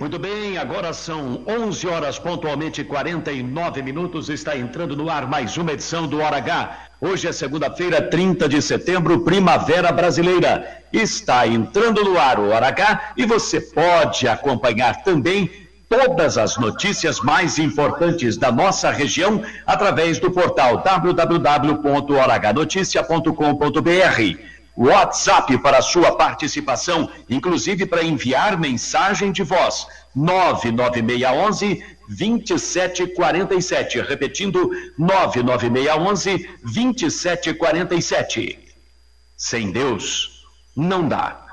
Muito bem, agora são 11 horas pontualmente 49 minutos. Está entrando no ar mais uma edição do Hora H. Hoje é segunda-feira, 30 de setembro, Primavera Brasileira. Está entrando no ar o Hora H e você pode acompanhar também todas as notícias mais importantes da nossa região através do portal www.horanoticia.com.br. WhatsApp para sua participação, inclusive para enviar mensagem de voz. 99611 2747. Repetindo, 99611 2747. Sem Deus, não dá.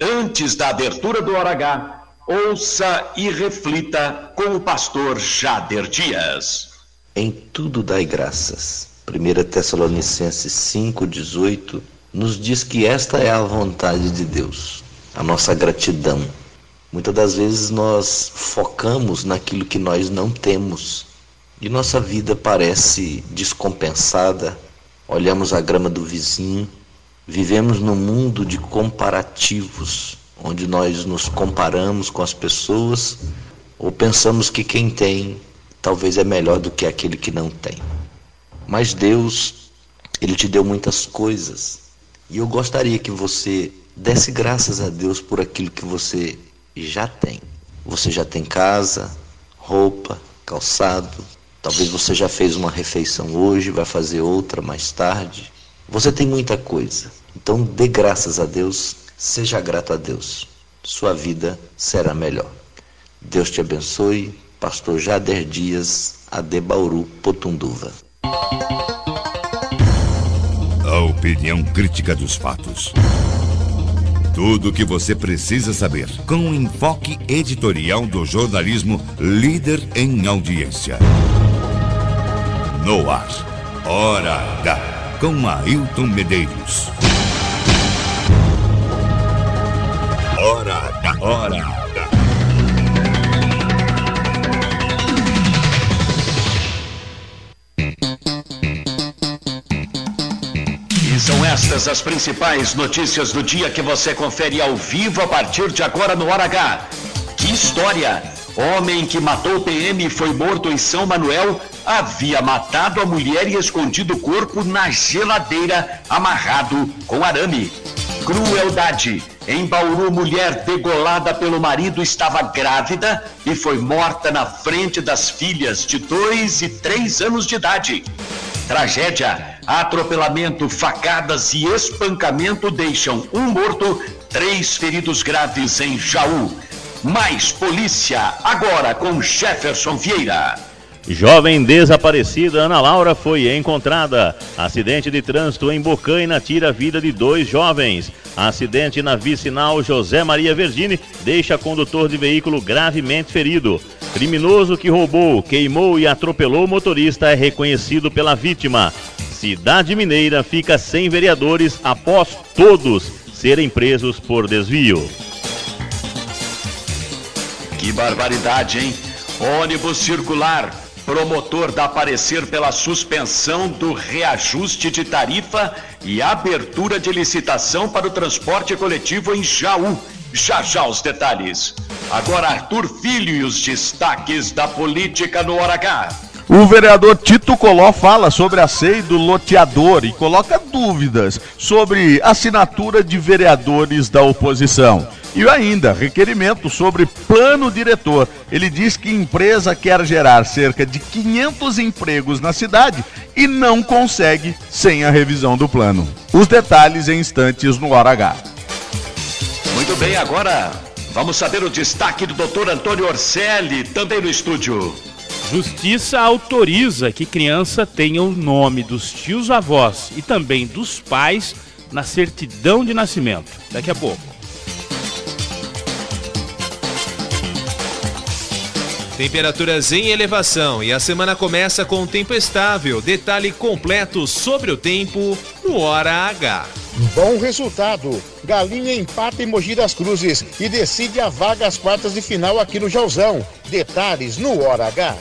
Antes da abertura do Hora H, ouça e reflita com o pastor Jader Dias. Em tudo dai graças. 1 Tessalonicenses 5, 18 nos diz que esta é a vontade de Deus, a nossa gratidão. Muitas das vezes nós focamos naquilo que nós não temos e nossa vida parece descompensada. Olhamos a grama do vizinho, vivemos num mundo de comparativos, onde nós nos comparamos com as pessoas ou pensamos que quem tem talvez é melhor do que aquele que não tem. Mas Deus, Ele te deu muitas coisas e eu gostaria que você desse graças a Deus por aquilo que você já tem. Você já tem casa, roupa, calçado. Talvez você já fez uma refeição hoje, vai fazer outra mais tarde. Você tem muita coisa. Então dê graças a Deus, seja grato a Deus. Sua vida será melhor. Deus te abençoe. Pastor Jader Dias, Adebauru, Potunduva. A opinião crítica dos fatos. Tudo o que você precisa saber com o enfoque editorial do jornalismo líder em audiência. No ar, Hora H, com Ailton Medeiros. São estas as principais notícias do dia que você confere ao vivo a partir de agora no Hora H. Que história! Homem que matou o PM e foi morto em São Manuel havia matado a mulher e escondido o corpo na geladeira, amarrado com arame. Crueldade. Em Bauru, mulher degolada pelo marido estava grávida e foi morta na frente das filhas de dois e três anos de idade. Tragédia, atropelamento, facadas e espancamento deixam um morto, três feridos graves em Jaú. Mais polícia, agora com Jefferson Vieira. Jovem desaparecida Ana Laura foi encontrada. Acidente de trânsito em Bocaina tira a vida de dois jovens. Acidente na vicinal José Maria Verdini deixa condutor de veículo gravemente ferido. Criminoso que roubou, queimou e atropelou o motorista é reconhecido pela vítima. Cidade Mineira fica sem vereadores após todos serem presos por desvio. Que barbaridade, hein? Ônibus circular. Promotor dá parecer pela suspensão do reajuste de tarifa e abertura de licitação para o transporte coletivo em Jaú. Já já os detalhes. Agora Arthur Filho e os destaques da política no Hora H. O vereador Tito Coló fala sobre a SEI do loteador e coloca dúvidas sobre assinatura de vereadores da oposição. E ainda, requerimento sobre plano diretor. Ele diz que empresa quer gerar cerca de 500 empregos na cidade e não consegue sem a revisão do plano. Os detalhes em instantes no Hora H. Muito bem, agora vamos saber o destaque do doutor Antônio Orselli, também no estúdio. Justiça autoriza que criança tenha o nome dos tios avós e também dos pais na certidão de nascimento. Daqui a pouco. Temperaturas em elevação e a semana começa com tempo estável. Detalhe completo sobre o tempo no Hora H. Bom resultado. Galinha empata em Mogi das Cruzes e decide a vaga às quartas de final aqui no Jauzão. Detalhes no Hora H.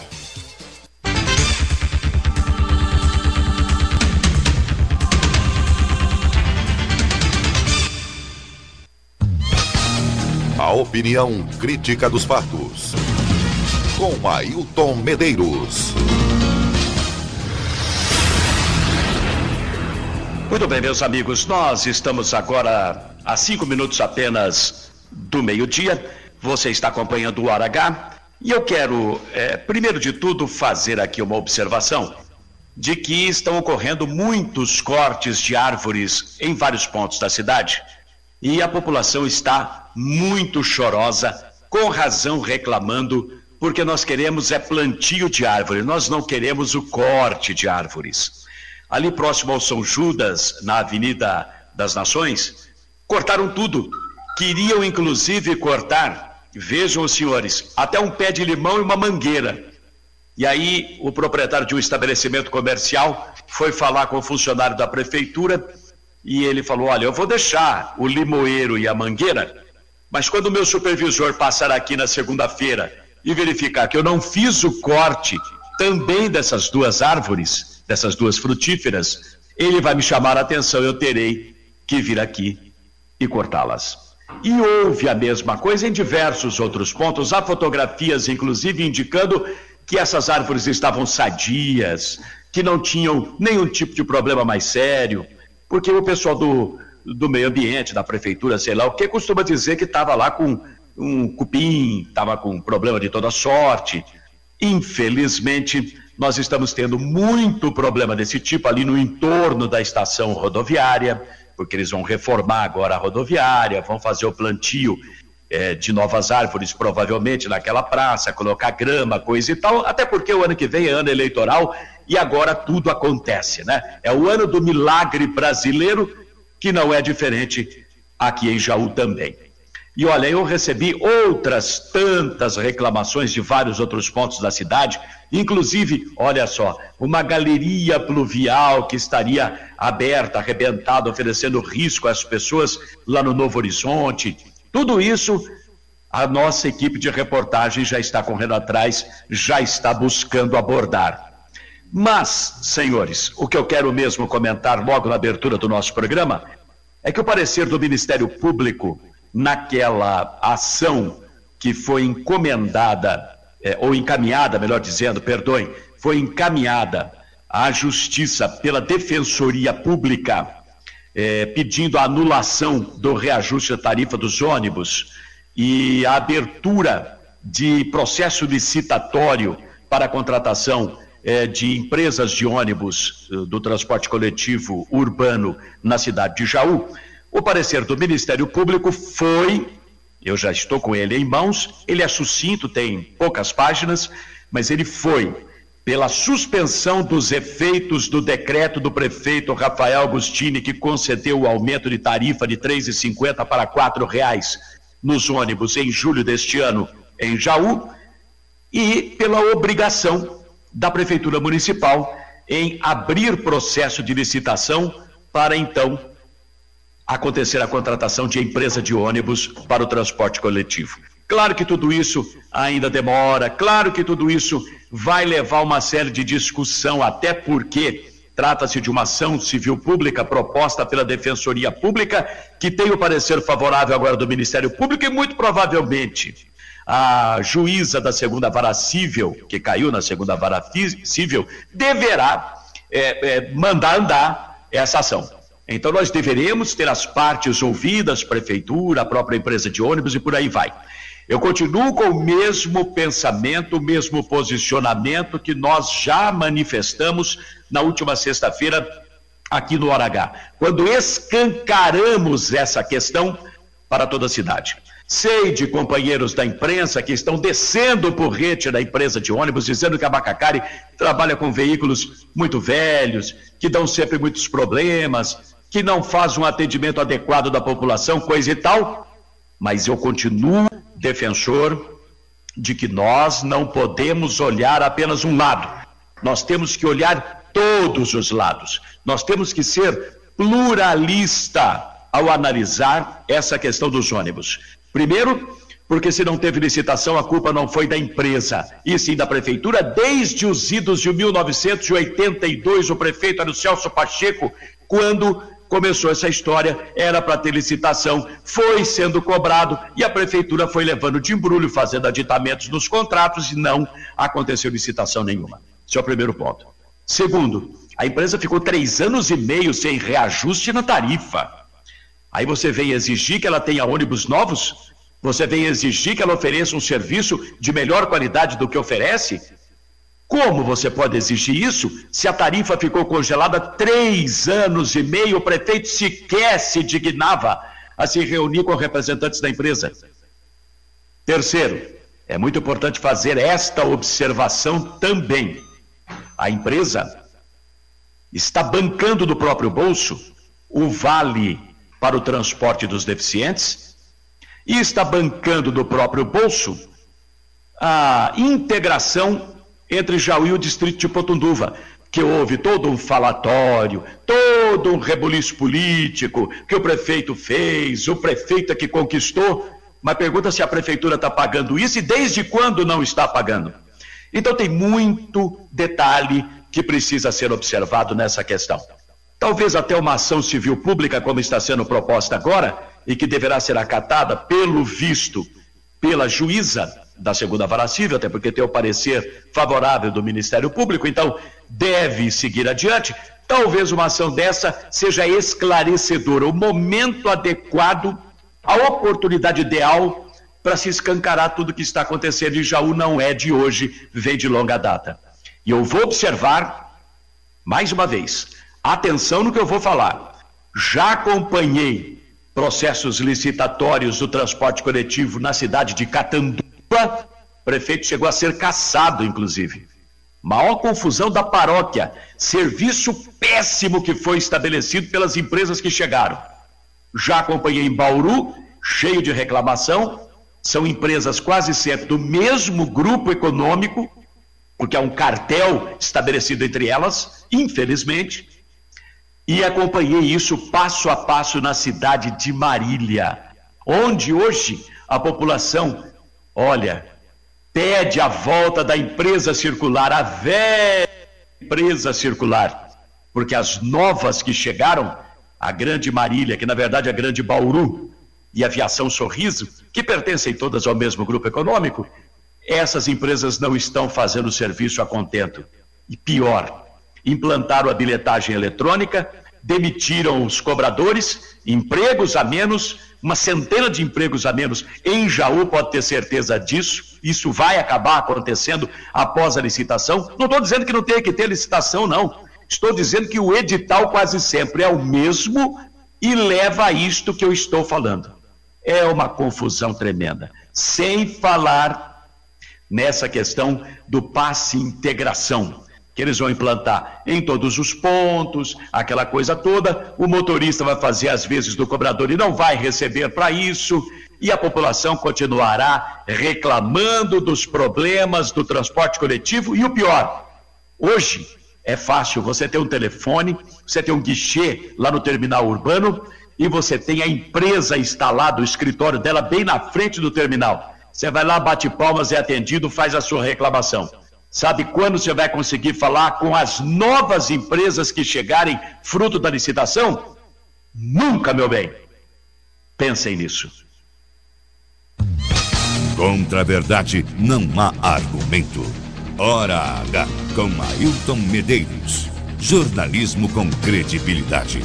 opinião crítica dos fatos. Com Ailton Medeiros. Muito bem, meus amigos, nós estamos agora a cinco minutos apenas do meio-dia. Você está acompanhando o Hora H e eu quero, é, primeiro de tudo, fazer aqui uma observação de que estão ocorrendo muitos cortes de árvores em vários pontos da cidade e a população está muito chorosa, com razão reclamando, porque nós queremos é plantio de árvore, nós não queremos o corte de árvores. Ali próximo ao São Judas, na Avenida das Nações, cortaram tudo. Queriam inclusive cortar, vejam os senhores, até um pé de limão e uma mangueira. E aí o proprietário de um estabelecimento comercial foi falar com o funcionário da prefeitura e ele falou: Olha, eu vou deixar o limoeiro e a mangueira, mas quando o meu supervisor passar aqui na segunda-feira e verificar que eu não fiz o corte também dessas duas árvores, dessas duas frutíferas, ele vai me chamar a atenção, eu terei que vir aqui e cortá-las. E houve a mesma coisa em diversos outros pontos, há fotografias, inclusive, indicando que essas árvores estavam sadias, que não tinham nenhum tipo de problema mais sério, porque o pessoal do, do meio ambiente, da prefeitura, sei lá o que, costuma dizer que estava lá com um cupim, estava com problema de toda sorte. Infelizmente, nós estamos tendo muito problema desse tipo ali no entorno da estação rodoviária, porque eles vão reformar agora a rodoviária, vão fazer o plantio é, de novas árvores, provavelmente, naquela praça, colocar grama, coisa e tal, até porque o ano que vem é ano eleitoral e agora tudo acontece, né? É o ano do milagre brasileiro, que não é diferente aqui em Jaú também. E olha, eu recebi outras tantas reclamações de vários outros pontos da cidade, inclusive, olha só, uma galeria pluvial que estaria aberta, arrebentada, oferecendo risco às pessoas lá no Novo Horizonte, tudo isso a nossa equipe de reportagem já está correndo atrás, já está buscando abordar. Mas, senhores, o que eu quero mesmo comentar logo na abertura do nosso programa é que o parecer do Ministério Público naquela ação que foi encomendada, é, ou encaminhada, melhor dizendo, perdoem, foi encaminhada à Justiça pela Defensoria Pública é, pedindo a anulação do reajuste da tarifa dos ônibus e a abertura de processo licitatório para a contratação é, de empresas de ônibus é, do transporte coletivo urbano na cidade de Jaú. O parecer do Ministério Público foi, eu já estou com ele em mãos, ele é sucinto, tem poucas páginas, mas ele foi pela suspensão dos efeitos do decreto do prefeito Rafael Agostini, que concedeu o aumento de tarifa de R$ 3,50 para R$ reais nos ônibus em julho deste ano em Jaú, e pela obrigação da Prefeitura Municipal em abrir processo de licitação para então acontecer a contratação de empresa de ônibus para o transporte coletivo. Claro que tudo isso ainda demora, claro que tudo isso vai levar uma série de discussão, até porque trata-se de uma ação civil pública proposta pela Defensoria Pública, que tem o parecer favorável agora do Ministério Público e muito provavelmente a juíza da segunda vara civil, que caiu na segunda vara civil, deverá é, é, mandar andar essa ação. Então nós deveremos ter as partes ouvidas, prefeitura, a própria empresa de ônibus e por aí vai. Eu continuo com o mesmo pensamento, o mesmo posicionamento que nós já manifestamos na última sexta-feira aqui no Hora H, quando escancaramos essa questão para toda a cidade. Sei de companheiros da imprensa que estão descendo por rede da empresa de ônibus, dizendo que a Bacacari trabalha com veículos muito velhos, que dão sempre muitos problemas, que não faz um atendimento adequado da população, coisa e tal. Mas eu continuo defensor de que nós não podemos olhar apenas um lado. Nós temos que olhar todos os lados. Nós temos que ser pluralista ao analisar essa questão dos ônibus. Primeiro, porque se não teve licitação, a culpa não foi da empresa, e sim da prefeitura. Desde os idos de 1982, o prefeito era o Celso Pacheco, quando começou essa história, era para ter licitação, foi sendo cobrado e a prefeitura foi levando de embrulho, fazendo aditamentos nos contratos e não aconteceu licitação nenhuma. Esse é o primeiro ponto. Segundo, a empresa ficou três anos e meio sem reajuste na tarifa. Aí você vem exigir que ela tenha ônibus novos? Você vem exigir que ela ofereça um serviço de melhor qualidade do que oferece? Como você pode exigir isso se a tarifa ficou congelada três anos e meio? O prefeito sequer se dignava a se reunir com representantes da empresa. Terceiro, é muito importante fazer esta observação também. A empresa está bancando do próprio bolso o vale para o transporte dos deficientes e está bancando do próprio bolso a integração entre Jaú e o distrito de Potunduva, que houve todo um falatório, todo um rebuliço político que o prefeito fez, o prefeito é que conquistou, mas pergunta se a prefeitura está pagando isso e desde quando não está pagando. Então tem muito detalhe que precisa ser observado nessa questão. Talvez até uma ação civil pública, como está sendo proposta agora, e que deverá ser acatada, pelo visto, pela juíza da segunda vara civil, até porque tem o parecer favorável do Ministério Público, então deve seguir adiante. Talvez uma ação dessa seja esclarecedora, o momento adequado, a oportunidade ideal para se escancarar tudo o que está acontecendo em Jaú não é de hoje, vem de longa data. E eu vou observar, mais uma vez, atenção no que eu vou falar. Já acompanhei processos licitatórios do transporte coletivo na cidade de O prefeito chegou a ser caçado, inclusive. Maior confusão da paróquia. Serviço péssimo que foi estabelecido pelas empresas que chegaram. Já acompanhei em Bauru, cheio de reclamação, são empresas quase sempre do mesmo grupo econômico, porque há um cartel estabelecido entre elas, infelizmente, e acompanhei isso passo a passo na cidade de Marília, onde hoje a população, olha, pede a volta da empresa circular, a velha empresa circular, porque as novas que chegaram, a Grande Marília, que na verdade é a Grande Bauru, e Aviação Sorriso, que pertencem todas ao mesmo grupo econômico, essas empresas não estão fazendo serviço a contento. E pior, implantaram a bilhetagem eletrônica, demitiram os cobradores, empregos a menos, uma centena de empregos a menos em Jaú, pode ter certeza disso. Isso vai acabar acontecendo após a licitação. Não estou dizendo que não tem que ter licitação, não. Estou dizendo que o edital quase sempre é o mesmo e leva a isto que eu estou falando é uma confusão tremenda. Sem falar nessa questão do passe integração, que eles vão implantar em todos os pontos, aquela coisa toda. O motorista vai fazer as vezes do cobrador e não vai receber para isso, e a população continuará reclamando dos problemas do transporte coletivo. E o pior, hoje é fácil você ter um telefone, você ter um guichê lá no terminal urbano e você tem a empresa instalada, o escritório dela bem na frente do terminal. Você vai lá, bate palmas, é atendido, faz a sua reclamação. Sabe quando você vai conseguir falar com as novas empresas que chegarem fruto da licitação? Nunca, meu bem. Pensem nisso. Contra a verdade não há argumento. Hora H com Ailton Medeiros. Jornalismo com credibilidade.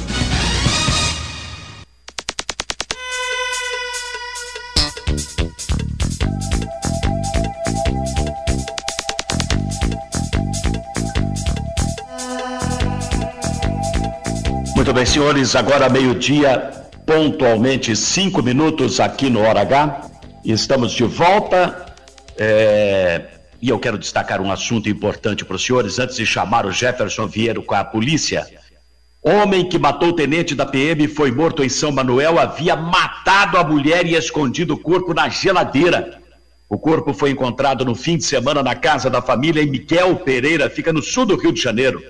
Muito bem, senhores, agora meio-dia, pontualmente cinco minutos aqui no Hora H. Estamos de volta. É... E eu quero destacar um assunto importante para os senhores, antes de chamar o Jefferson Vieiro com a polícia. Homem que matou o tenente da PM foi morto em São Manuel, havia matado a mulher e escondido o corpo na geladeira. O corpo foi encontrado no fim de semana na casa da família em Miquel Pereira, fica no sul do Rio de Janeiro.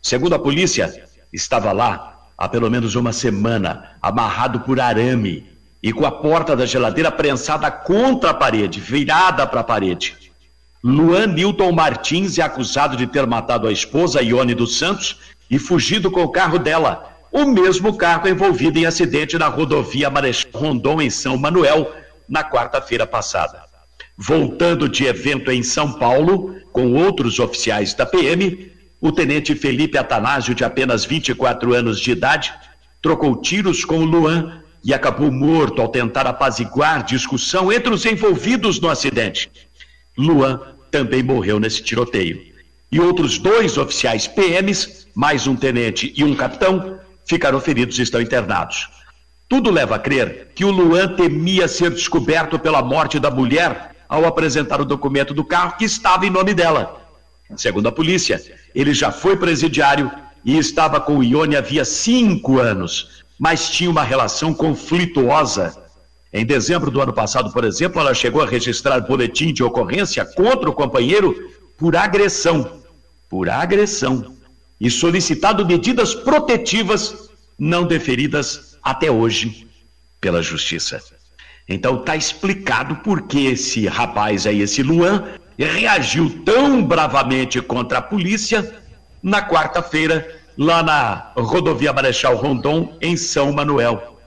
Segundo a polícia, estava lá há pelo menos uma semana, amarrado por arame e com a porta da geladeira prensada contra a parede, virada para a parede. Luan Newton Martins é acusado de ter matado a esposa Ione dos Santos e fugido com o carro dela. o mesmo carro envolvido em acidente na rodovia Marechal Rondon, em São Manuel, na quarta-feira passada. Voltando de evento em São Paulo, com outros oficiais da PM, o tenente Felipe Atanásio, de apenas 24 anos de idade, trocou tiros com o Luan e acabou morto ao tentar apaziguar discussão entre os envolvidos no acidente. Luan também morreu nesse tiroteio. E outros dois oficiais PMs, mais um tenente e um capitão, ficaram feridos e estão internados. Tudo leva a crer que o Luan temia ser descoberto pela morte da mulher ao apresentar o documento do carro que estava em nome dela. Segundo a polícia, ele já foi presidiário e estava com o Ione havia cinco anos, mas tinha uma relação conflituosa. Em dezembro do ano passado, por exemplo, ela chegou a registrar boletim de ocorrência contra o companheiro por agressão. Por agressão e solicitado medidas protetivas não deferidas até hoje pela justiça. Então está explicado por que esse rapaz aí, esse Luan, reagiu tão bravamente contra a polícia na quarta-feira, lá na rodovia Marechal Rondon, em São Manuel.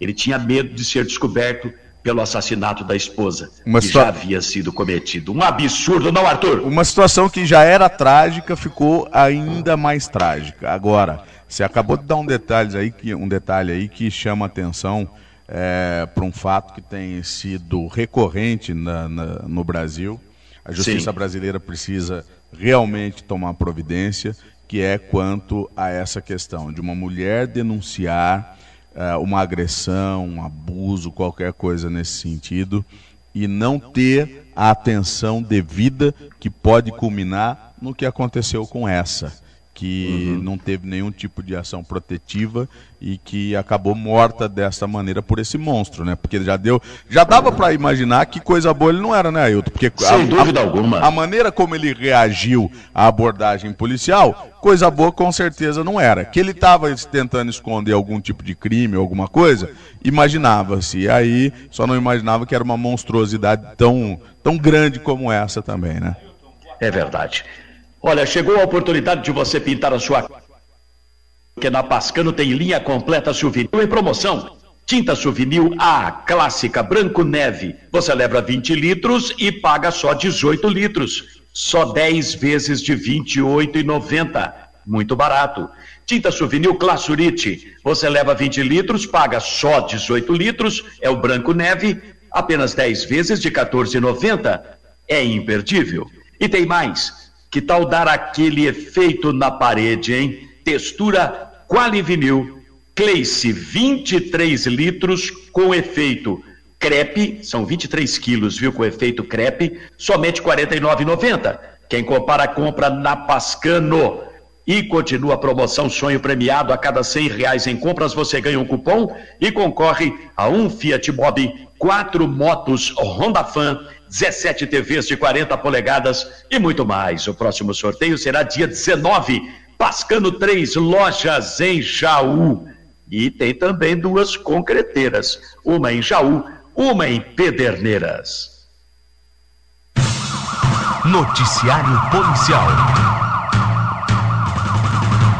Ele tinha medo de ser descoberto pelo assassinato da esposa, Uma que situa... já havia sido cometido. Um absurdo, não, Arthur? Uma situação que já era trágica ficou ainda mais trágica. Agora, você acabou de dar um detalhe aí que, um detalhe aí que chama atenção é, para um fato que tem sido recorrente na, na, no Brasil. A justiça Sim. brasileira precisa realmente tomar providência, que é quanto a essa questão de uma mulher denunciar uh, uma agressão, um abuso, qualquer coisa nesse sentido, e não ter a atenção devida que pode culminar no que aconteceu com essa que uhum. não teve nenhum tipo de ação protetiva e que acabou morta dessa maneira por esse monstro, né? Porque já deu, já dava para imaginar que coisa boa ele não era, né, Ailton? Porque sem a, dúvida a, alguma, a maneira como ele reagiu à abordagem policial, coisa boa com certeza não era. Que ele estava tentando esconder algum tipo de crime, alguma coisa, imaginava-se. Aí só não imaginava que era uma monstruosidade tão tão grande como essa também, né? É verdade. Olha, chegou a oportunidade de você pintar a sua porque na Pascano tem linha completa souvenir em promoção. Tinta souvenir A, clássica, branco neve. Você leva 20 litros e paga só 18 litros. Só 10 vezes de R$ 28,90. Muito barato. Tinta souvenir Classurite. Você leva 20 litros, paga só 18 litros. É o branco neve. Apenas 10 vezes de R$ 14,90. É imperdível. E tem mais. Que tal dar aquele efeito na parede, hein? Textura Qualivinil, Cleice 23 litros com efeito crepe, são 23 quilos, viu, com efeito crepe, somente R$ 49,90. Quem compara, compra na Pascano. E continua a promoção Sonho Premiado. A cada 100 reais em compras você ganha um cupom e concorre a um Fiat Mobi, quatro motos Honda Fan 17 TVs de 40 polegadas e muito mais. O próximo sorteio será dia 19, Pascano 3 lojas em Jaú. E tem também duas concreteiras, uma em Jaú, uma em Pederneiras. Noticiário Policial.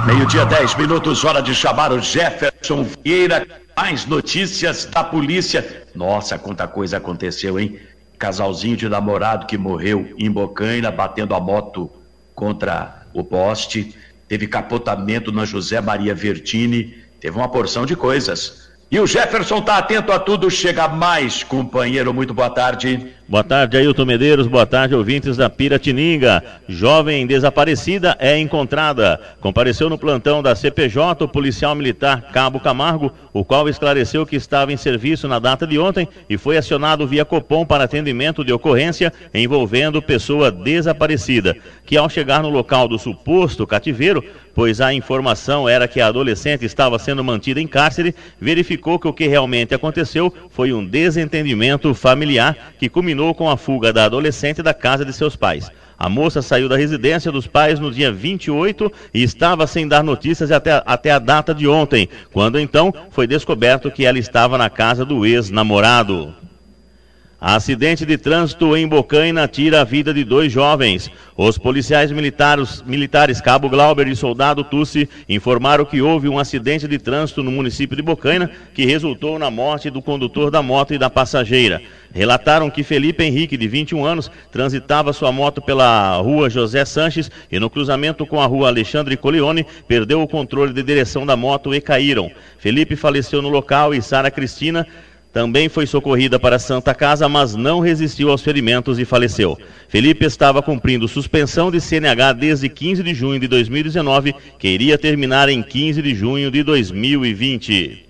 Meio-dia, 10 minutos, hora de chamar o Jefferson Vieira. Mais notícias da polícia. Nossa, quanta coisa aconteceu, hein? Casalzinho de namorado que morreu em Bocaina batendo a moto contra o poste, teve capotamento na José Maria Vertini, teve uma porção de coisas. E o Jefferson está atento a tudo, chega mais, companheiro. Muito boa tarde. Boa tarde, Ailton Medeiros. Boa tarde, ouvintes da Piratininga. Jovem desaparecida é encontrada. Compareceu no plantão da CPJ o policial militar Cabo Camargo, o qual esclareceu que estava em serviço na data de ontem e foi acionado via Copom para atendimento de ocorrência envolvendo pessoa desaparecida, que ao chegar no local do suposto cativeiro, pois a informação era que a adolescente estava sendo mantida em cárcere, verificou que o que realmente aconteceu foi um desentendimento familiar que culminou com a fuga da adolescente da casa de seus pais. A moça saiu da residência dos pais no dia 28 e estava sem dar notícias até, até a data de ontem, quando então foi descoberto que ela estava na casa do ex-namorado. Acidente de trânsito em Bocaina tira a vida de dois jovens. Os policiais militares, militares Cabo Glauber e Soldado Tussi informaram que houve um acidente de trânsito no município de Bocaina que resultou na morte do condutor da moto e da passageira. Relataram que Felipe Henrique, de 21 anos, transitava sua moto pela rua José Sanches e no cruzamento com a rua Alexandre Colione perdeu o controle de direção da moto e caíram. Felipe faleceu no local e Sara Cristina também foi socorrida para a Santa Casa, mas não resistiu aos ferimentos e faleceu. Felipe estava cumprindo suspensão de CNH desde 15 de junho de 2019, que iria terminar em 15 de junho de 2020.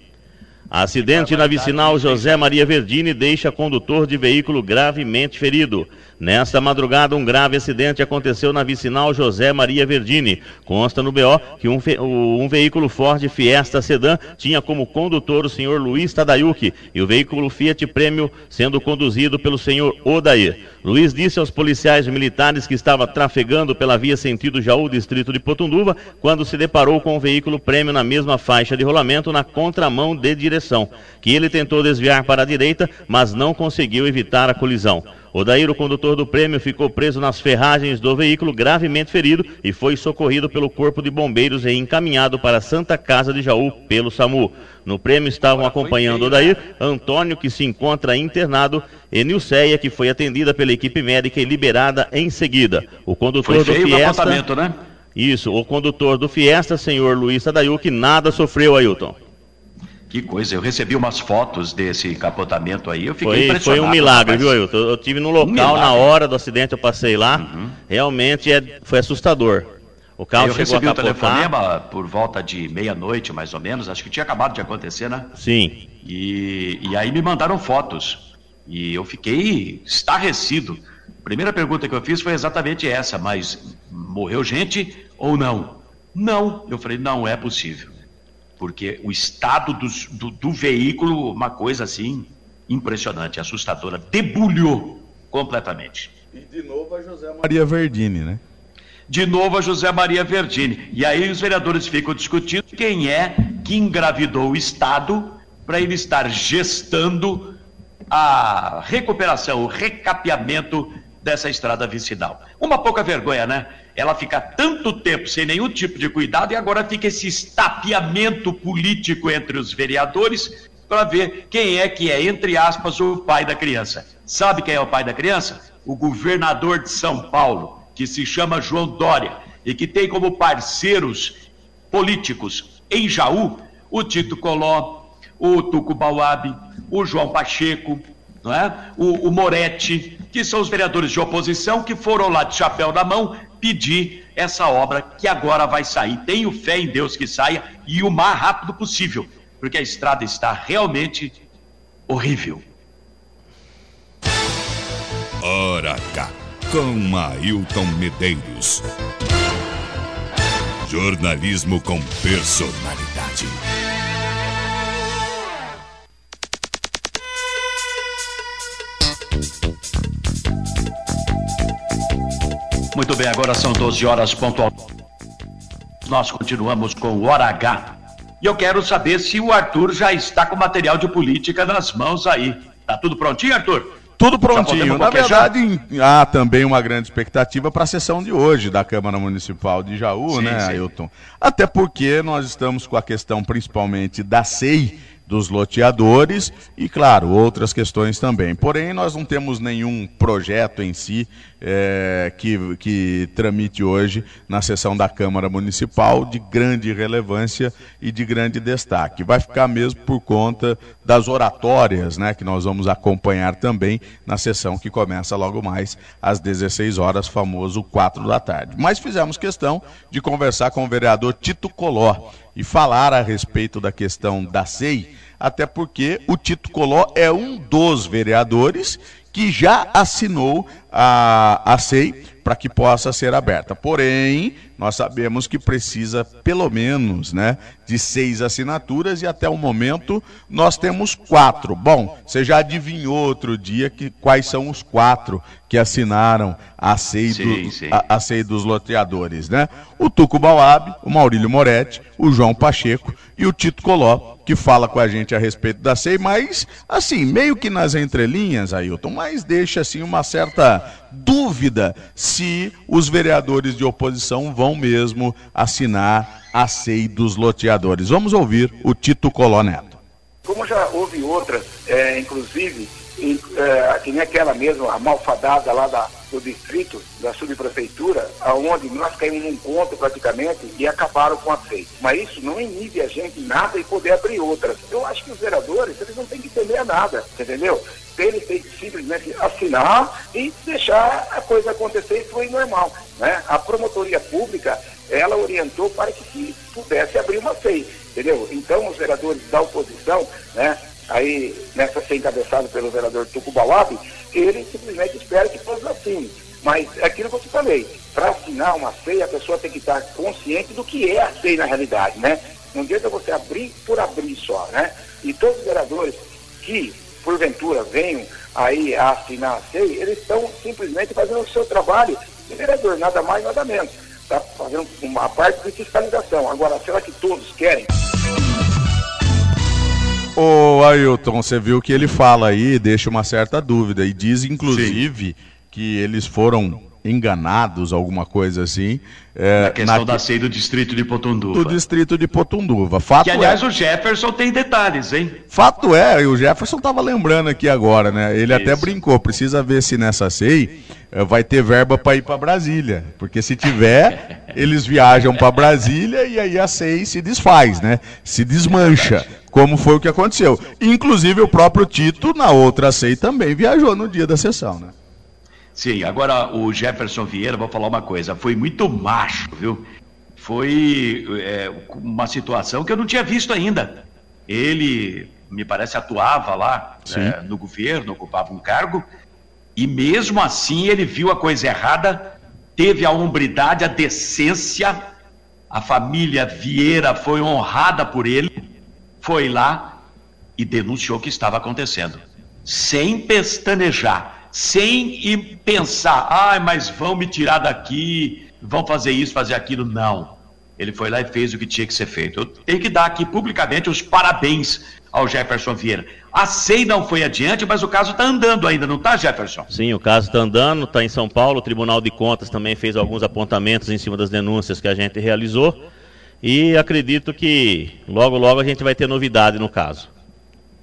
Acidente na vicinal José Maria Verdini deixa condutor de veículo gravemente ferido. Nesta madrugada, um grave acidente aconteceu na vicinal José Maria Verdini. Consta no BO que um, um, veículo Ford Fiesta Sedan tinha como condutor o senhor Luiz Tadayuki e o veículo Fiat Prêmio sendo conduzido pelo senhor Odair. Luiz disse aos policiais militares que estava trafegando pela via sentido Jaú, distrito de Potunduva, quando se deparou com o veículo Prêmio na mesma faixa de rolamento na contramão de direção, que ele tentou desviar para a direita, mas não conseguiu evitar a colisão. Odair, o condutor do prêmio, ficou preso nas ferragens do veículo, gravemente ferido, e foi socorrido pelo Corpo de Bombeiros e encaminhado para a Santa Casa de Jaú pelo SAMU. No prêmio estavam acompanhando Odair, Antônio, que se encontra internado, e Nilceia, que foi atendida pela equipe médica e liberada em seguida. O condutor do Fiesta. Né? Isso, o condutor do Fiesta, senhor Luiz Tadayuki, nada sofreu, Ailton. Que coisa, eu recebi umas fotos desse capotamento aí, eu fiquei foi, impressionado. Foi um milagre, rapaz. viu, Ailton? Eu tive no local, um na hora do acidente, eu passei lá, uhum. realmente é, foi assustador. O carro eu chegou recebi a capotar. o telefonema por volta de meia-noite, mais ou menos, acho que tinha acabado de acontecer, né? Sim. E, e aí me mandaram fotos, e eu fiquei estarrecido. A primeira pergunta que eu fiz foi exatamente essa, mas morreu gente ou não? Não, eu falei, não é possível porque o estado do, do veículo, uma coisa assim impressionante, assustadora, debulhou completamente. E de novo a José Maria Verdini, né? De novo a José Maria Verdini. E aí os vereadores ficam discutindo quem é que engravidou o Estado para ele estar gestando a recuperação, o recapeamento dessa estrada vicinal. Uma pouca vergonha, né? Ela fica tanto tempo sem nenhum tipo de cuidado e agora fica esse estapeamento político entre os vereadores para ver quem é que é, entre aspas, o pai da criança. Sabe quem é o pai da criança? O governador de São Paulo, que se chama João Dória e que tem como parceiros políticos em Jaú o Tito Coló, o Tuco Bauab, o João Pacheco, não é? o, o Moretti, que são os vereadores de oposição que foram lá de chapéu na mão pedir essa obra que agora vai sair. Tenho fé em Deus que saia e o mais rápido possível, porque a estrada está realmente horrível. Hora H, com Ailton Medeiros. Jornalismo com personalidade. Muito bem, agora são 12 horas pontual. Nós continuamos com o Hora H. E eu quero saber se o Arthur já está com material de política nas mãos aí. Tá tudo prontinho, Arthur? Tudo prontinho. Na verdade, há também uma grande expectativa para a sessão de hoje da Câmara Municipal de Jaú, sim, né, sim. Ailton? Até porque nós estamos com a questão principalmente da SEI dos loteadores e, claro, outras questões também. Porém, nós não temos nenhum projeto em si é, que, que tramite hoje na sessão da Câmara Municipal de grande relevância e de grande destaque. Vai ficar mesmo por conta das oratórias, né, que nós vamos acompanhar também na sessão que começa logo mais às 16 horas, famoso 4 da tarde. Mas fizemos questão de conversar com o vereador Tito Coló e falar a respeito da questão da SEI, até porque o Tito Coló é um dos vereadores que já assinou a, a SEI para que possa ser aberta. Porém, nós sabemos que precisa pelo menos, né, de seis assinaturas e até o momento nós temos quatro. Bom, você já adivinhou outro dia que quais são os quatro que assinaram a SEI, do, a, a SEI dos loteadores, né? O Tuco Bauab, o Maurílio Moretti, o João Pacheco e o Tito Coló, que fala com a gente a respeito da SEI, mas assim, meio que nas entrelinhas, Ailton, mas deixa assim uma certa dúvida se os vereadores de oposição vão mesmo assinar a SEI dos loteadores. Vamos ouvir o Tito Coló Neto. Como já houve outras, é, inclusive é, que nem aquela mesmo, a malfadada lá da, do distrito, da subprefeitura, aonde nós caímos num conto praticamente e acabaram com a FEI. Mas isso não inibe a gente nada e poder abrir outras. Eu acho que os vereadores, eles não têm que temer a nada, entendeu? Eles têm que simplesmente assinar e deixar a coisa acontecer e foi normal. Né? A promotoria pública, ela orientou para que se pudesse abrir uma FEI, entendeu? Então, os vereadores da oposição, né, aí nessa ser encabeçado pelo vereador Tuco Bauab, ele simplesmente espera que todos assinem. Mas é aquilo que eu te falei, para assinar uma CEI, a pessoa tem que estar consciente do que é a CEI na realidade, né? Não adianta você abrir por abrir só, né? E todos os vereadores que, porventura, venham aí a assinar a CEI, eles estão simplesmente fazendo o seu trabalho de vereador, nada mais, nada menos. Está fazendo uma parte de fiscalização. Agora, será que todos querem? Ô Ailton, você viu que ele fala aí, deixa uma certa dúvida, e diz inclusive Sim. que eles foram enganados, alguma coisa assim. É, na questão na... da SEI do distrito de Potunduva. Do distrito de Potunduva. Fato que, aliás, é... o Jefferson tem detalhes, hein? Fato é, o Jefferson estava lembrando aqui agora, né? Ele Isso. até brincou, precisa ver se nessa SEI eh, vai ter verba para ir para Brasília. Porque se tiver, eles viajam para Brasília e aí a SEI se desfaz, né? Se desmancha como foi o que aconteceu. Inclusive o próprio Tito, na outra SEI, também viajou no dia da sessão, né? Sim, agora o Jefferson Vieira, vou falar uma coisa, foi muito macho, viu? Foi é, uma situação que eu não tinha visto ainda. Ele, me parece, atuava lá é, no governo, ocupava um cargo, e mesmo assim ele viu a coisa errada, teve a hombridade, a decência, a família Vieira foi honrada por ele, foi lá e denunciou o que estava acontecendo, sem pestanejar, sem pensar, ah, mas vão me tirar daqui, vão fazer isso, fazer aquilo. Não. Ele foi lá e fez o que tinha que ser feito. Eu tenho que dar aqui publicamente os parabéns ao Jefferson Vieira. A SEI não foi adiante, mas o caso está andando ainda, não está, Jefferson? Sim, o caso está andando, está em São Paulo. O Tribunal de Contas também fez alguns apontamentos em cima das denúncias que a gente realizou. E acredito que logo, logo a gente vai ter novidade no caso.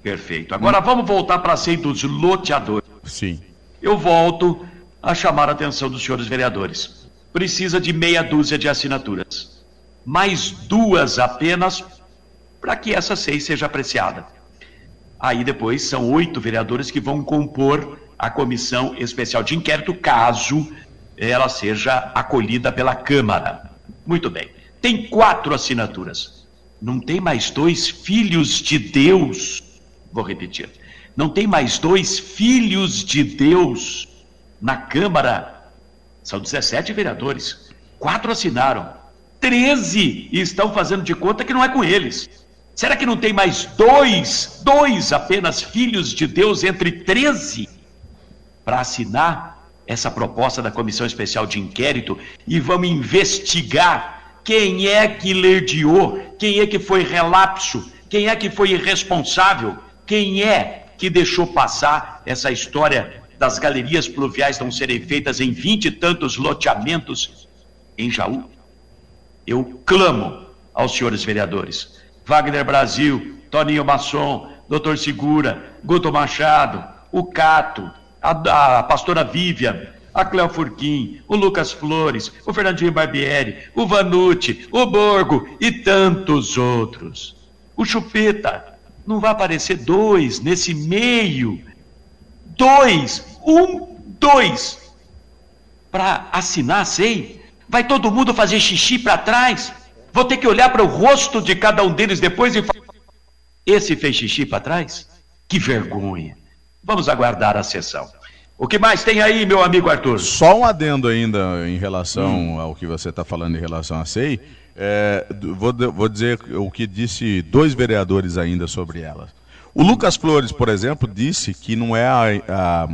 Perfeito. Agora vamos voltar para a SEI dos loteadores. Sim. Eu volto a chamar a atenção dos senhores vereadores. Precisa de meia dúzia de assinaturas. Mais duas apenas para que essa SEI seja apreciada. Aí depois são oito vereadores que vão compor a comissão especial de inquérito, caso ela seja acolhida pela Câmara. Muito bem tem quatro assinaturas. Não tem mais dois filhos de Deus. Vou repetir. Não tem mais dois filhos de Deus na Câmara. São 17 vereadores. Quatro assinaram. Treze estão fazendo de conta que não é com eles. Será que não tem mais dois, dois apenas filhos de Deus entre 13 para assinar essa proposta da Comissão Especial de Inquérito e vamos investigar quem é que lerdiou? Quem é que foi relapso? Quem é que foi irresponsável? Quem é que deixou passar essa história das galerias pluviais não serem feitas em vinte e tantos loteamentos em Jaú? Eu clamo aos senhores vereadores. Wagner Brasil, Toninho Masson, Doutor Segura, Guto Machado, o Cato, a, a pastora Vivian, a Cléo Furquim, o Lucas Flores, o Fernandinho Barbieri, o Vanucci, o Borgo e tantos outros. O Chupeta, não vai aparecer dois nesse meio. Dois, um, dois. Para assinar, sei. Vai todo mundo fazer xixi para trás. Vou ter que olhar para o rosto de cada um deles depois e falar: esse fez xixi para trás? Que vergonha. Vamos aguardar a sessão. O que mais tem aí, meu amigo Arthur? Só um adendo ainda em relação hum. ao que você está falando em relação a SEI. É, vou, vou dizer o que disse dois vereadores ainda sobre ela. O Lucas Flores, por exemplo, disse que não é a, a,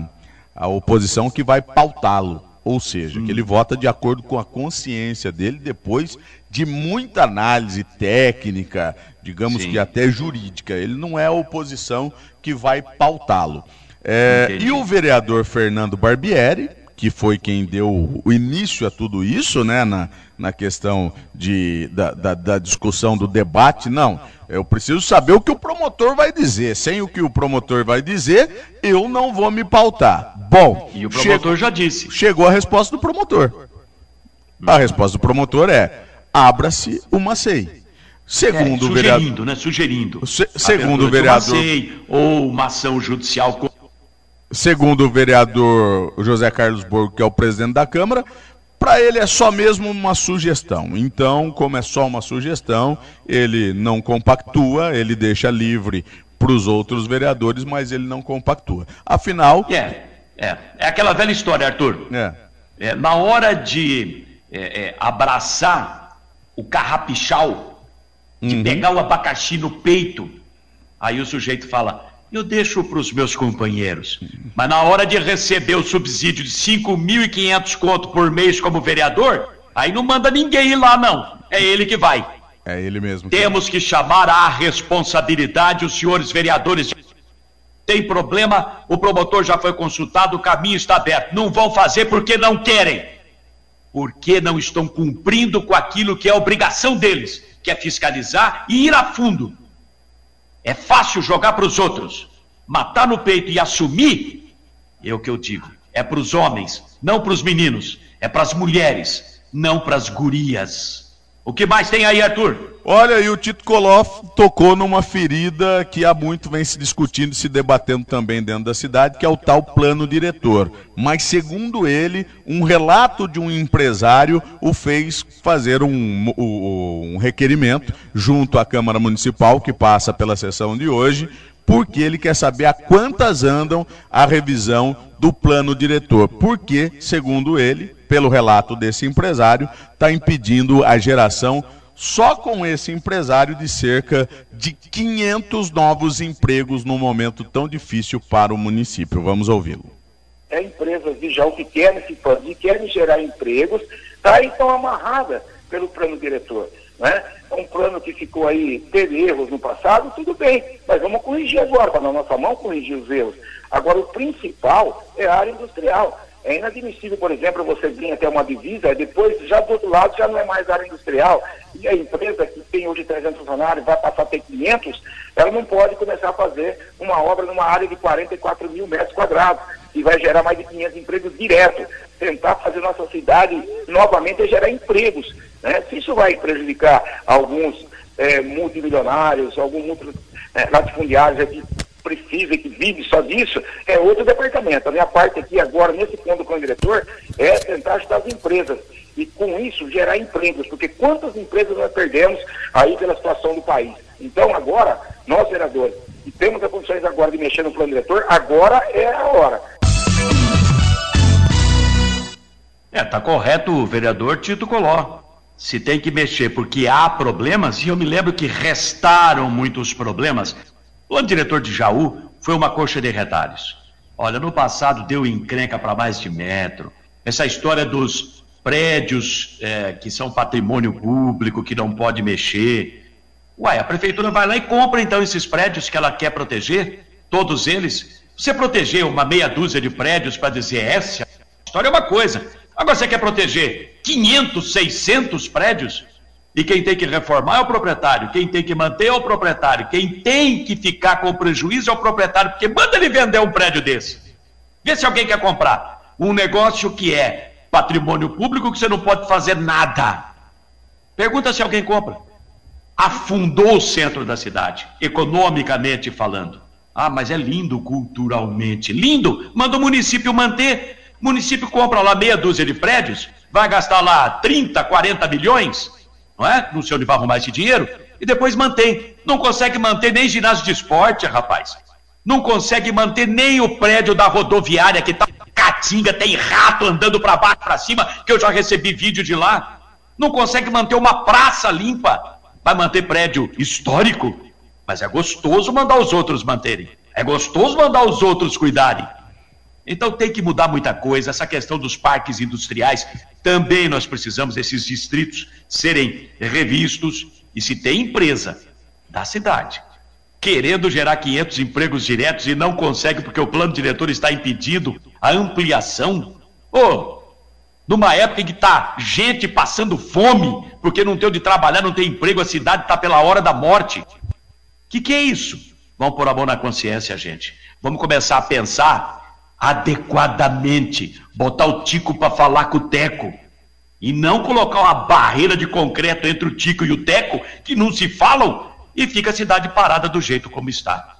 a oposição que vai pautá-lo. Ou seja, que ele vota de acordo com a consciência dele depois de muita análise técnica, digamos Sim. que até jurídica. Ele não é a oposição que vai pautá-lo. É, e o vereador Fernando Barbieri, que foi quem deu o início a tudo isso, né, na, na questão de, da, da, da, discussão do debate, não. Eu preciso saber o que o promotor vai dizer. Sem o que o promotor vai dizer, eu não vou me pautar. Bom, e o promotor chegou, já disse. Chegou a resposta do promotor. A resposta do promotor é: abra-se uma SEI. Segundo é, o vereador. Sugerindo, né? Sugerindo. Se, segundo o vereador. Uma SEI, ou uma ação judicial. Segundo o vereador José Carlos Borgo, que é o presidente da Câmara, para ele é só mesmo uma sugestão. Então, como é só uma sugestão, ele não compactua, ele deixa livre para os outros vereadores, mas ele não compactua. Afinal. É, é, é aquela velha história, Arthur. É. é na hora de é, é, abraçar o carrapichal, de uhum. pegar o abacaxi no peito, aí o sujeito fala: eu deixo para os meus companheiros. Mas na hora de receber o subsídio de 5.500 conto por mês como vereador, aí não manda ninguém ir lá, não. É ele que vai. É ele mesmo. Temos que chamar à responsabilidade os senhores vereadores. Tem problema, o promotor já foi consultado, o caminho está aberto. Não vão fazer porque não querem. Porque não estão cumprindo com aquilo que é obrigação deles, que é fiscalizar e ir a fundo. É fácil jogar para os outros. Matar no peito e assumir, é o que eu digo. É para os homens, não para os meninos. É para as mulheres, não para as gurias. O que mais tem aí, Arthur? Olha, e o Tito Koloff tocou numa ferida que há muito vem se discutindo e se debatendo também dentro da cidade, que é o tal plano diretor. Mas, segundo ele, um relato de um empresário o fez fazer um, um, um requerimento junto à Câmara Municipal, que passa pela sessão de hoje, porque ele quer saber a quantas andam a revisão do plano diretor. Porque, segundo ele, pelo relato desse empresário, está impedindo a geração só com esse empresário de cerca de 500 novos empregos num momento tão difícil para o município. Vamos ouvi-lo. É empresas de Jaú que querem se expandir, querem gerar empregos, tá? estão amarradas pelo plano diretor. Né? É um plano que ficou aí, teve erros no passado, tudo bem, mas vamos corrigir agora, está na nossa mão corrigir os erros. Agora, o principal é a área industrial. É inadmissível, por exemplo, você vir até uma divisa, depois já do outro lado já não é mais área industrial, e a empresa que tem hoje 300 funcionários vai passar a ter 500, ela não pode começar a fazer uma obra numa área de 44 mil metros quadrados, e vai gerar mais de 500 empregos direto. Tentar fazer nossa cidade novamente é gerar empregos. Né? Se isso vai prejudicar alguns é, multimilionários, alguns multi, é, latifundiários aqui precisa, que vive só disso, é outro departamento. A minha parte aqui agora, nesse ponto com o diretor, é tentar ajudar as empresas e com isso gerar empregos, porque quantas empresas nós perdemos aí pela situação do país. Então agora, nós vereadores, e temos as condições agora de mexer no plano diretor, agora é a hora. É, tá correto o vereador Tito Coló. Se tem que mexer porque há problemas, e eu me lembro que restaram muitos problemas, o diretor de Jaú foi uma coxa de retalhos. Olha, no passado deu encrenca para mais de metro. Essa história dos prédios é, que são patrimônio público, que não pode mexer. Uai, a prefeitura vai lá e compra então esses prédios que ela quer proteger, todos eles. Você proteger uma meia dúzia de prédios para dizer essa história é uma coisa. Agora você quer proteger 500, 600 prédios? E quem tem que reformar é o proprietário, quem tem que manter é o proprietário, quem tem que ficar com prejuízo é o proprietário, porque manda ele vender um prédio desse. Vê se alguém quer comprar. Um negócio que é patrimônio público que você não pode fazer nada. Pergunta se alguém compra. Afundou o centro da cidade, economicamente falando. Ah, mas é lindo culturalmente. Lindo! Manda o município manter. O município compra lá meia dúzia de prédios, vai gastar lá 30, 40 milhões não é? Não sei onde vai arrumar esse dinheiro, e depois mantém. Não consegue manter nem ginásio de esporte, rapaz. Não consegue manter nem o prédio da rodoviária que está caatinga, tem rato andando para baixo, para cima, que eu já recebi vídeo de lá. Não consegue manter uma praça limpa. Vai manter prédio histórico, mas é gostoso mandar os outros manterem. É gostoso mandar os outros cuidarem. Então tem que mudar muita coisa. Essa questão dos parques industriais, também nós precisamos desses distritos serem revistos. E se tem empresa da cidade querendo gerar 500 empregos diretos e não consegue porque o plano diretor está impedindo a ampliação, oh, numa época em que está gente passando fome porque não tem onde trabalhar, não tem emprego, a cidade está pela hora da morte. Que que é isso? Vamos pôr a mão na consciência, gente. Vamos começar a pensar adequadamente, botar o Tico para falar com o Teco. E não colocar uma barreira de concreto entre o Tico e o Teco, que não se falam, e fica a cidade parada do jeito como está.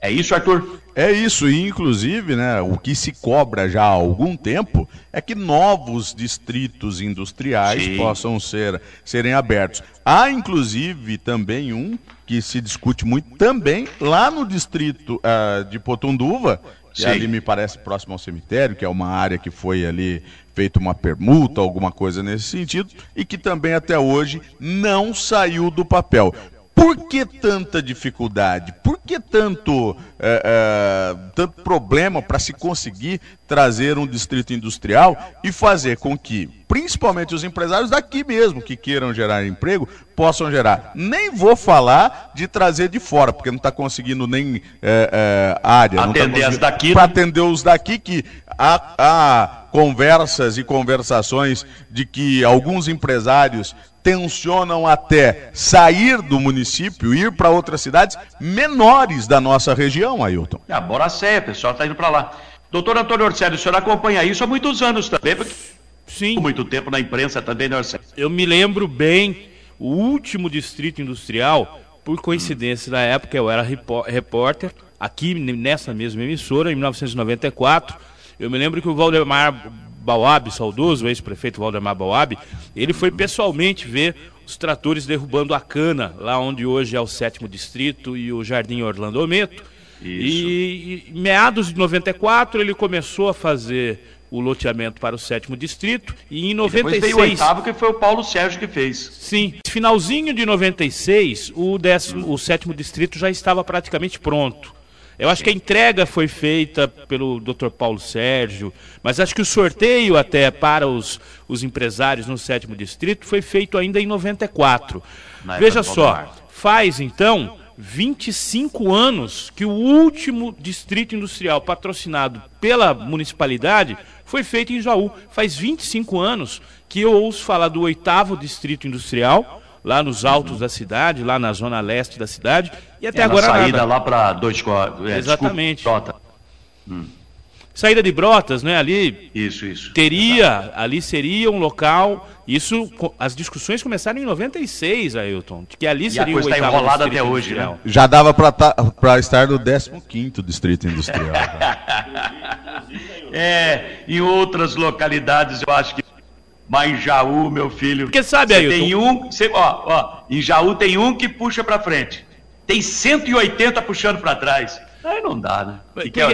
É isso, Arthur? É isso, e inclusive, né, o que se cobra já há algum tempo é que novos distritos industriais Sim. possam ser serem abertos. Há inclusive também um que se discute muito também lá no distrito uh, de Potunduva, Sim. ali me parece próximo ao cemitério, que é uma área que foi ali feita uma permuta, alguma coisa nesse sentido, e que também até hoje não saiu do papel. Por que tanta dificuldade? Por que tanto, é, é, tanto problema para se conseguir trazer um distrito industrial e fazer com que, principalmente os empresários daqui mesmo, que queiram gerar emprego, possam gerar? Nem vou falar de trazer de fora, porque não está conseguindo nem é, é área. Atender tá as daqui. Para atender os daqui, que há, há conversas e conversações de que alguns empresários tensionam até sair do município, ir para outras cidades menores da nossa região, Ailton. Ah, Boracéia, o pessoal está indo para lá. Doutor Antônio Orcélio, o senhor acompanha isso há muitos anos também, porque Sim. muito tempo na imprensa também, né, Orcélio? Eu me lembro bem, o último distrito industrial, por coincidência, na época eu era repórter, aqui nessa mesma emissora, em 1994, eu me lembro que o Valdemar Bauab, saudoso ex-prefeito Valdemar Bauab, ele foi pessoalmente ver os tratores derrubando a cana, lá onde hoje é o sétimo distrito e o Jardim Orlando Ometo. E, e meados de 94 ele começou a fazer o loteamento para o sétimo distrito e em 96 e veio o oitavo que foi o Paulo Sérgio que fez. Sim, finalzinho de 96 o décimo, o sétimo distrito já estava praticamente pronto. Eu acho que a entrega foi feita pelo Dr. Paulo Sérgio, mas acho que o sorteio até para os, os empresários no sétimo distrito foi feito ainda em 94. Na Veja só, faz então 25 anos que o último distrito industrial patrocinado pela municipalidade foi feito em Jaú. Faz 25 anos que eu ouço falar do oitavo distrito industrial lá nos altos da cidade, lá na zona leste da cidade, e até é, agora saída nada. lá para dois é, Exatamente. Desculpa, hum. Saída de Brotas, né? Ali. Isso, isso. Teria, Exato. ali seria um local. Isso, as discussões começaram em 96, Ailton, que ali e seria a coisa o está enrolada até hoje, né? Já dava para estar no 15 distrito industrial. é, em outras localidades eu acho que mas em Jaú, meu filho. Porque sabe, aí tem um, cê, ó, ó, em Jaú tem um que puxa para frente. Tem 180 puxando para trás. Aí não dá, né? Que que é,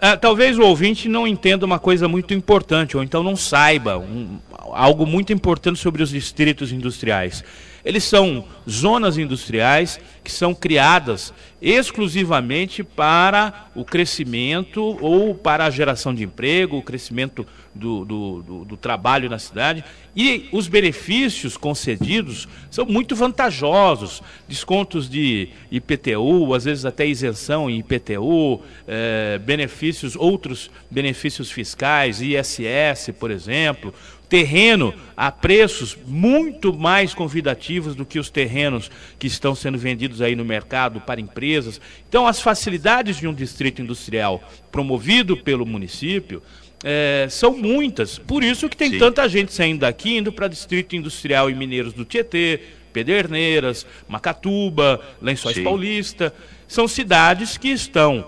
é, talvez o ouvinte não entenda uma coisa muito importante, ou então não saiba um, algo muito importante sobre os distritos industriais. Eles são zonas industriais que são criadas exclusivamente para o crescimento ou para a geração de emprego, o crescimento do, do, do, do, trabalho na cidade. E os benefícios concedidos são muito vantajosos. Descontos de IPTU, às vezes até isenção em IPTU, eh, benefícios, outros benefícios fiscais, ISS, por exemplo, terreno a preços muito mais convidativos do que os terrenos que estão sendo vendidos aí no mercado para empresas. Então, as facilidades de um distrito industrial promovido pelo município é, são muitas. Por isso que tem Sim. tanta gente saindo daqui, indo para distrito industrial e mineiros do Tietê, Pederneiras, Macatuba, Lençóis Sim. Paulista. São cidades que estão.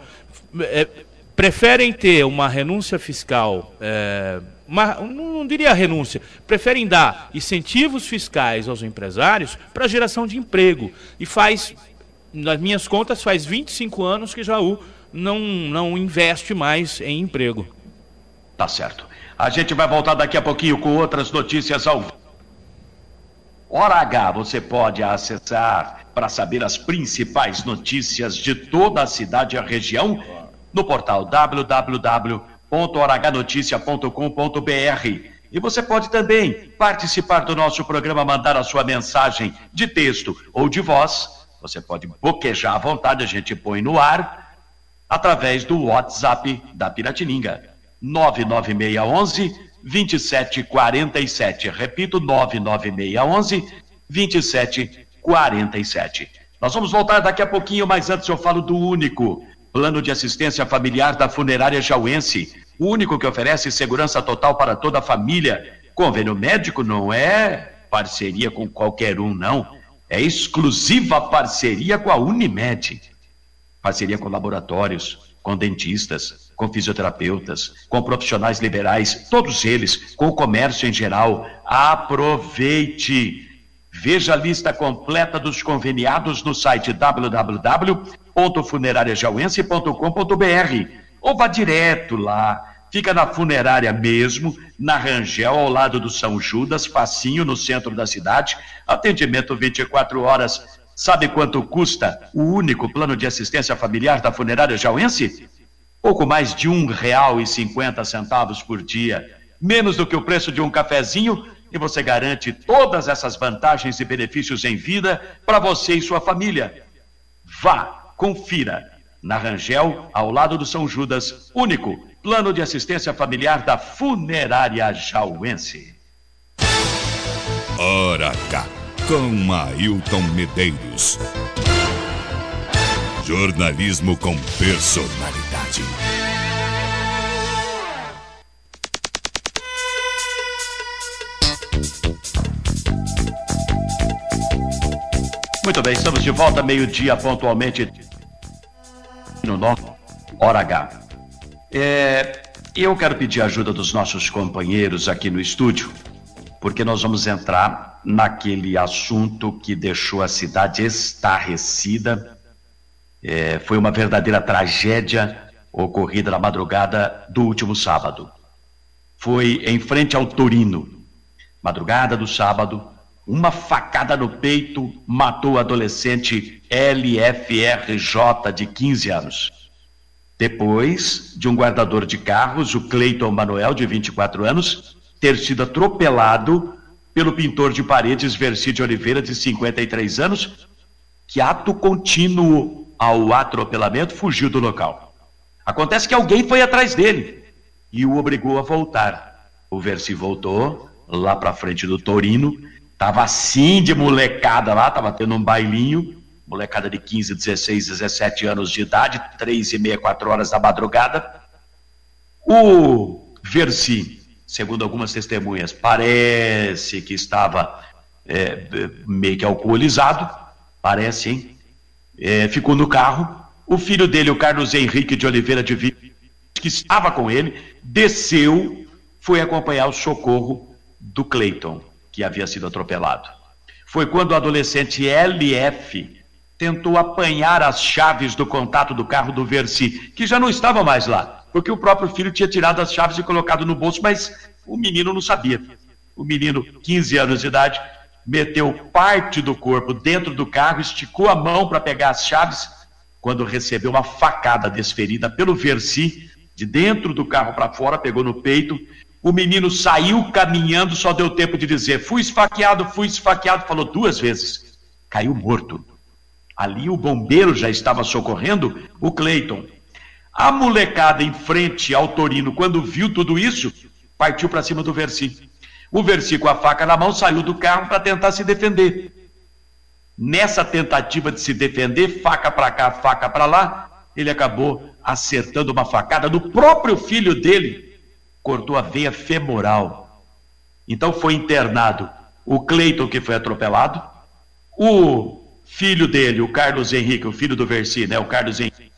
É, preferem ter uma renúncia fiscal. É, uma, não diria renúncia, preferem dar incentivos fiscais aos empresários para geração de emprego. E faz, nas minhas contas, faz 25 anos que Jaú não, não investe mais em emprego. Tá certo. A gente vai voltar daqui a pouquinho com outras notícias ao Hora H você pode acessar para saber as principais notícias de toda a cidade e a região no portal www.orhnoticia.com.br. E você pode também participar do nosso programa, mandar a sua mensagem de texto ou de voz. Você pode boquejar à vontade, a gente põe no ar através do WhatsApp da Piratininga. 99611 2747. Repito, 99611 2747. Nós vamos voltar daqui a pouquinho, mas antes eu falo do único plano de assistência familiar da funerária Jauense. O único que oferece segurança total para toda a família. Convênio médico não é parceria com qualquer um, não. É exclusiva parceria com a Unimed. Parceria com laboratórios, com dentistas, com fisioterapeutas, com profissionais liberais, todos eles, com o comércio em geral. Aproveite! Veja a lista completa dos conveniados no site www.funerariajauense.com.br ou vá direto lá. Fica na funerária mesmo, na Rangel, ao lado do São Judas, facinho no centro da cidade. Atendimento 24 horas. Sabe quanto custa o único plano de assistência familiar da funerária jauense? Pouco mais de um real e cinquenta centavos por dia. Menos do que o preço de um cafezinho e você garante todas essas vantagens e benefícios em vida para você e sua família. Vá, confira. Na Rangel, ao lado do São Judas, único plano de assistência familiar da Funerária Jauense. Hora H, com Ailton Medeiros. Jornalismo com personalidade. Muito bem, estamos de volta meio-dia pontualmente no nosso Hora H. É, eu quero pedir a ajuda dos nossos companheiros aqui no estúdio, porque nós vamos entrar naquele assunto que deixou a cidade estarrecida. É, foi uma verdadeira tragédia ocorrida na madrugada do último sábado. Foi em frente ao Torino, madrugada do sábado, uma facada no peito matou o adolescente LFRJ de 15 anos. Depois de um guardador de carros, o Cleiton Manuel, de 24 anos, ter sido atropelado pelo pintor de paredes Versi de Oliveira, de 53 anos, que ato contínuo ao atropelamento fugiu do local. Acontece que alguém foi atrás dele e o obrigou a voltar. O Versi voltou lá para frente do Torino Tava assim de molecada lá, tava tendo um bailinho, molecada de 15, 16, 17 anos de idade, três e meia, quatro horas da madrugada. O Versi, segundo algumas testemunhas, parece que estava é, meio que alcoolizado, parece, hein? É, ficou no carro. O filho dele, o Carlos Henrique de Oliveira de Vitor, que estava com ele, desceu, foi acompanhar o socorro do Cleiton que havia sido atropelado. Foi quando o adolescente LF tentou apanhar as chaves do contato do carro do Versi, que já não estava mais lá, porque o próprio filho tinha tirado as chaves e colocado no bolso, mas o menino não sabia. O menino, 15 anos de idade, meteu parte do corpo dentro do carro, esticou a mão para pegar as chaves, quando recebeu uma facada desferida pelo Versi, de dentro do carro para fora, pegou no peito, o menino saiu caminhando, só deu tempo de dizer: fui esfaqueado, fui esfaqueado. Falou duas vezes. Caiu morto. Ali o bombeiro já estava socorrendo o Cleiton. A molecada em frente ao Torino, quando viu tudo isso, partiu para cima do Versi. O Versi, com a faca na mão, saiu do carro para tentar se defender. Nessa tentativa de se defender, faca para cá, faca para lá, ele acabou acertando uma facada no próprio filho dele, cortou a veia femoral. Então foi internado o Cleiton, que foi atropelado, o filho dele, o Carlos Henrique, o filho do Versi, né, o Carlos Henrique,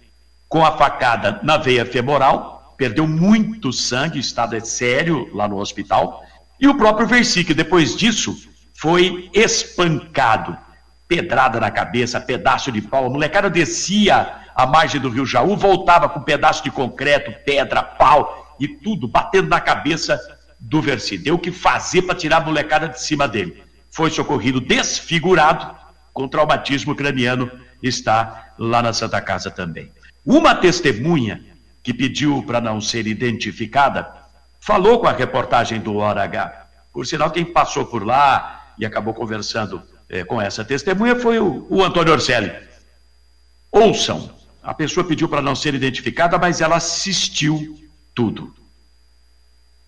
com a facada na veia femoral, perdeu muito sangue, estado é sério lá no hospital, e o próprio Versi, que depois disso foi espancado, pedrada na cabeça, pedaço de pau, a molecada descia a margem do rio Jaú, voltava com pedaço de concreto, pedra, pau, e tudo, batendo na cabeça do Versi. Deu o que fazer para tirar a molecada de cima dele. Foi socorrido desfigurado, com traumatismo craniano, está lá na Santa Casa também. Uma testemunha que pediu para não ser identificada falou com a reportagem do Hora H. Por sinal, quem passou por lá e acabou conversando eh, com essa testemunha foi o, o Antônio Orselli. Ouçam, a pessoa pediu para não ser identificada, mas ela assistiu tudo.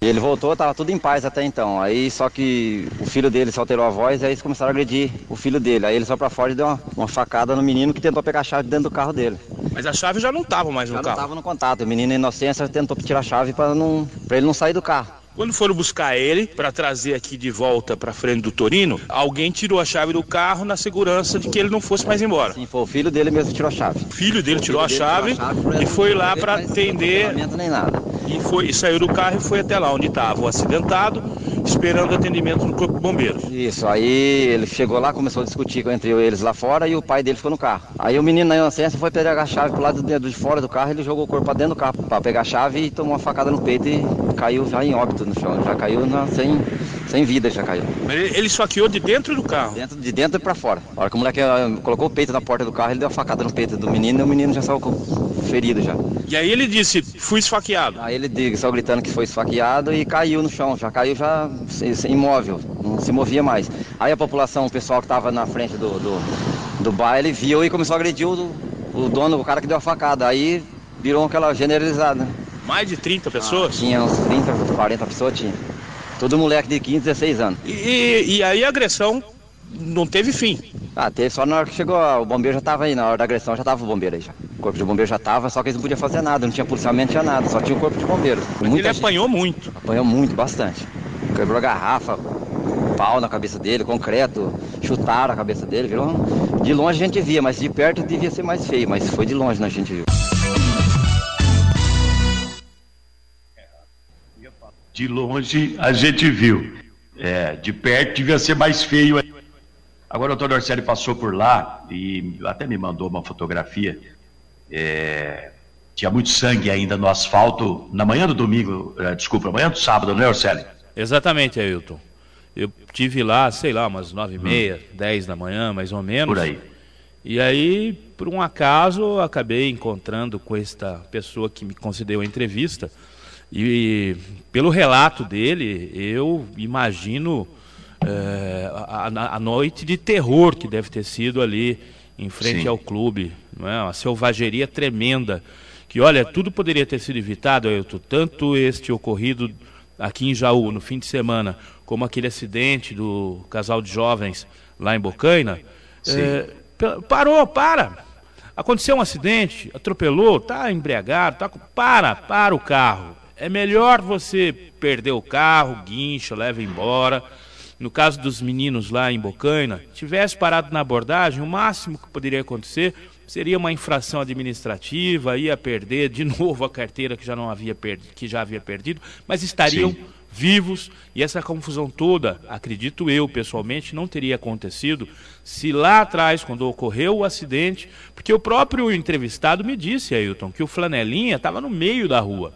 Ele voltou, tava tudo em paz até então. Aí só que o filho dele só alterou a voz, aí eles começaram a agredir o filho dele. Aí ele só pra fora e deu uma, uma, facada no menino que tentou pegar a chave dentro do carro dele. Mas a chave já não tava mais no já carro. Já não tava no contato. O menino inocência tentou tirar a chave para não, pra ele não sair do carro. Quando foram buscar ele para trazer aqui de volta para frente do Torino, alguém tirou a chave do carro na segurança de que ele não fosse mais embora. Sim, foi o filho dele mesmo que tirou a chave. O filho dele, o tirou, filho a dele tirou, a chave e foi lá para atender. Nem nada. E, foi, e saiu do carro e foi até lá onde estava o acidentado, esperando atendimento no Corpo de Bombeiros. Isso, aí ele chegou lá, começou a discutir entre eles lá fora e o pai dele ficou no carro. Aí o menino na inocência foi pegar a chave pro lado de fora do carro, ele jogou o corpo para dentro do carro para pegar a chave e tomou uma facada no peito e caiu já em óbito no chão. Já caiu na, sem, sem vida, já caiu. Mas ele, esfaqueou de dentro do carro? Dentro, de dentro para fora. A hora que o moleque uh, colocou o peito na porta do carro, ele deu uma facada no peito do menino e o menino já saiu ferido já. E aí ele disse, fui esfaqueado. Aí ele saiu gritando que foi esfaqueado e caiu no chão, já caiu já imóvel, não se movia mais. Aí a população, o pessoal que estava na frente do, do, do baile, viu e começou a agredir o, o dono, o cara que deu a facada. Aí virou aquela generalizada. Mais de 30 pessoas? Ah, tinha uns 30, 40 pessoas, tinha. Todo moleque de 15, 16 anos. E, e, e aí a agressão não teve fim? Ah, teve só na hora que chegou, o bombeiro já estava aí, na hora da agressão já estava o bombeiro aí já. O corpo de bombeiro já estava, só que eles não podiam fazer nada, não tinha policiamento, não tinha nada, só tinha o corpo de bombeiro. Mas ele gente, apanhou muito? Apanhou muito, bastante. Quebrou a garrafa, pau na cabeça dele, concreto, chutaram a cabeça dele, virou. De longe a gente via, mas de perto devia ser mais feio, mas foi de longe né, a gente viu. De longe a gente viu. É, de perto devia ser mais feio. Agora o doutor Orcelli passou por lá e até me mandou uma fotografia. É, tinha muito sangue ainda no asfalto na manhã do domingo, é, desculpa, na manhã do sábado, não é, Orcelli? Exatamente, Ailton. Eu tive lá, sei lá, umas nove e meia, hum. dez da manhã, mais ou menos. Por aí. E aí, por um acaso, acabei encontrando com esta pessoa que me concedeu a entrevista. E pelo relato dele, eu imagino é, a, a, noite de terror que deve ter sido ali em frente Sim. ao clube, é? uma selvageria tremenda. Que olha, tudo poderia ter sido evitado, Ailton, tanto este ocorrido aqui em Jaú no fim de semana, como aquele acidente do casal de jovens lá em Bocaina. É, parou, para! Aconteceu um acidente, atropelou, está embriagado, tá, para, para o carro é melhor você perder o carro, guincha, leva embora. No caso dos meninos lá em Bocaina, tivesse parado na abordagem, o máximo que poderia acontecer seria uma infração administrativa, ia perder de novo a carteira que já não havia perdido, que já havia perdido, mas estariam Sim. vivos e essa confusão toda, acredito eu pessoalmente, não teria acontecido se lá atrás, quando ocorreu o acidente, porque o próprio entrevistado me disse, Ailton, que o flanelinha estava no meio da rua.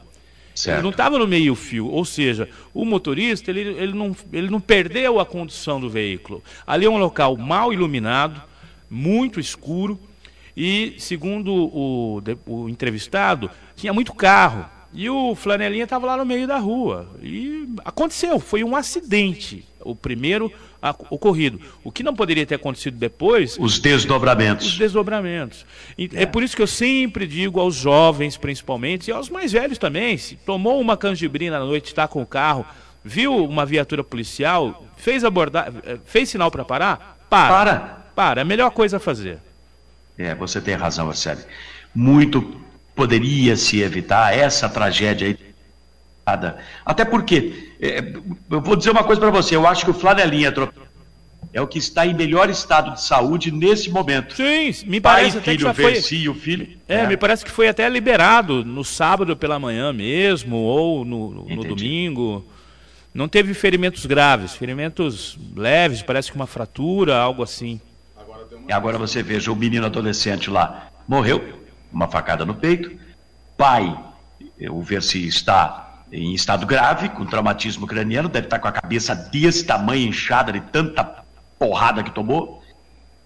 Certo. Ele não estava no meio-fio, ou seja, o motorista ele, ele, não, ele não perdeu a condução do veículo. Ali é um local mal iluminado, muito escuro, e segundo o, o entrevistado, tinha muito carro. E o flanelinha estava lá no meio da rua. E aconteceu, foi um acidente. O primeiro ocorrido. O que não poderia ter acontecido depois. Os desdobramentos. Os desdobramentos. E é. é por isso que eu sempre digo aos jovens, principalmente, e aos mais velhos também: se tomou uma canjibrina na noite, está com o carro, viu uma viatura policial, fez abordar, eh, fez sinal para parar, para. Para. Para, é a melhor coisa a fazer. É, você tem razão, Marcelo. Muito poderia se evitar essa tragédia aí até porque, é, eu vou dizer uma coisa para você, eu acho que o Flanelinha é o que está em melhor estado de saúde nesse momento. Sim, me parece Pai, até filho, que já foi... o filho. É, é, me parece que foi até liberado no sábado pela manhã mesmo, ou no, no domingo. Não teve ferimentos graves, ferimentos leves, parece que uma fratura, algo assim. E agora você veja o menino adolescente lá, morreu, uma facada no peito. Pai, o ver se está em estado grave, com traumatismo craniano, deve estar com a cabeça desse tamanho inchada de tanta porrada que tomou,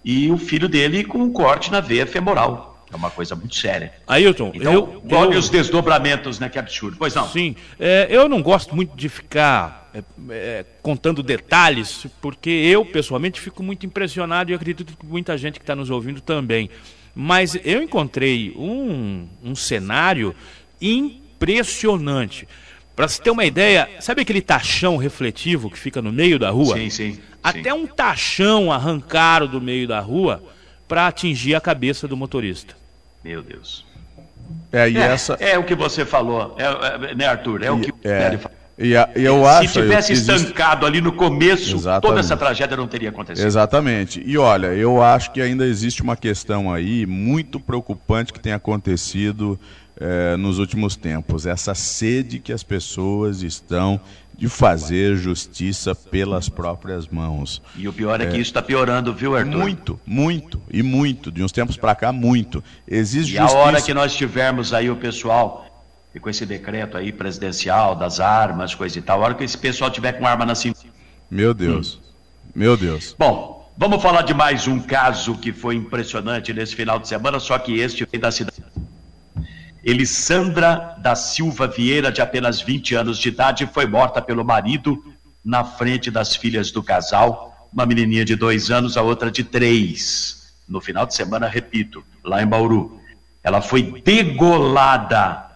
e o filho dele com um corte na veia femoral. É uma coisa muito séria. Ailton, então, eu, olha eu... os desdobramentos, né? Que absurdo. Pois não. Sim, é, eu não gosto muito de ficar é, é, contando detalhes, porque eu, pessoalmente, fico muito impressionado e acredito que muita gente que está nos ouvindo também. Mas eu encontrei um, um cenário impressionante. Para você ter uma ideia, sabe aquele tachão refletivo que fica no meio da rua? Sim, sim. Até sim. um tachão arrancaram do meio da rua para atingir a cabeça do motorista. Meu Deus. É, e é, essa... é o que você falou, é, é, né, Arthur? É e, o que é, ele falou. E, a, e eu acho, Se tivesse existe... estancado ali no começo, Exatamente. toda essa tragédia não teria acontecido. Exatamente. E olha, eu acho que ainda existe uma questão aí muito preocupante que tem acontecido eh, nos últimos tempos. Essa sede que as pessoas estão de fazer justiça pelas próprias mãos. E o pior é, é que isso está piorando, viu, Arthur? Muito, muito, e muito. De uns tempos para cá, muito. Existe e justiça... a hora que nós tivermos aí o pessoal e com esse decreto aí presidencial das armas, coisa e tal, a hora que esse pessoal tiver com arma na cintura. Meu Deus. Hum. Meu Deus. Bom, vamos falar de mais um caso que foi impressionante nesse final de semana, só que este vem da cidade. Elisandra da Silva Vieira, de apenas 20 anos de idade, foi morta pelo marido na frente das filhas do casal, uma menininha de dois anos, a outra de três. No final de semana, repito, lá em Bauru. Ela foi degolada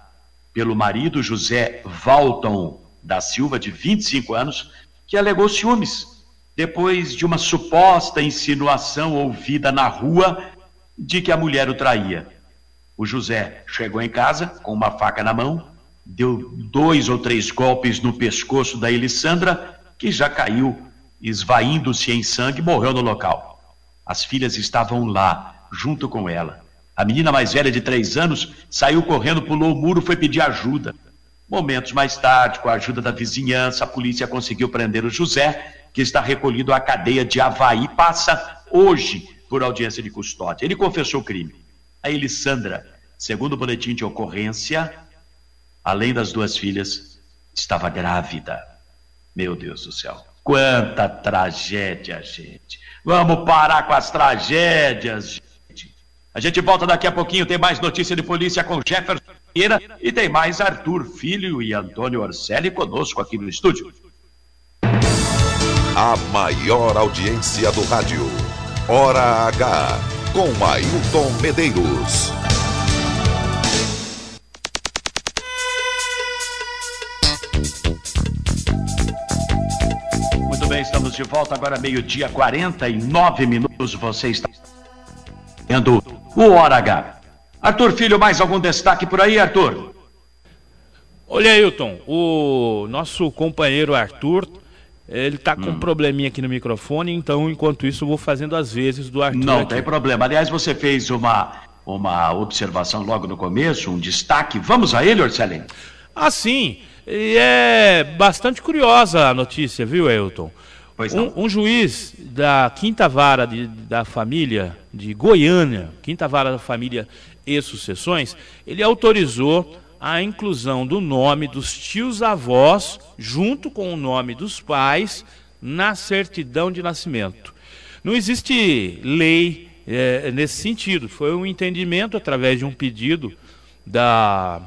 pelo marido José Valton da Silva, de 25 anos, que alegou ciúmes depois de uma suposta insinuação ouvida na rua de que a mulher o traía. O José chegou em casa com uma faca na mão, deu dois ou três golpes no pescoço da Elissandra, que já caiu, esvaindo-se em sangue, morreu no local. As filhas estavam lá, junto com ela. A menina mais velha de três anos saiu correndo, pulou o muro, foi pedir ajuda. Momentos mais tarde, com a ajuda da vizinhança, a polícia conseguiu prender o José, que está recolhido à cadeia de Havaí, passa hoje por audiência de custódia. Ele confessou o crime. A Elissandra, segundo o boletim de ocorrência, além das duas filhas, estava grávida. Meu Deus do céu. Quanta tragédia, gente. Vamos parar com as tragédias. A gente volta daqui a pouquinho, tem mais notícia de polícia com Jefferson Vieira e tem mais Arthur Filho e Antônio Orselli conosco aqui no estúdio. A maior audiência do rádio. Hora H com Ailton Medeiros. Muito bem, estamos de volta agora, meio-dia, 49 minutos. Você está vendo o Hora H. Arthur Filho, mais algum destaque por aí, Arthur? Olha, Ailton, o nosso companheiro Arthur ele está com hum. um probleminha aqui no microfone, então enquanto isso eu vou fazendo as vezes do Arthur. Não aqui. tem problema. Aliás, você fez uma, uma observação logo no começo, um destaque. Vamos a ele, Orcelin? Ah, sim. E é bastante curiosa a notícia, viu, Elton? Um, um, juiz da quinta vara de, da família de Goiânia, quinta vara da família e sucessões, ele autorizou a inclusão do nome dos tios-avós junto com o nome dos pais na certidão de nascimento. Não existe lei é, nesse sentido. Foi um entendimento através de um pedido da,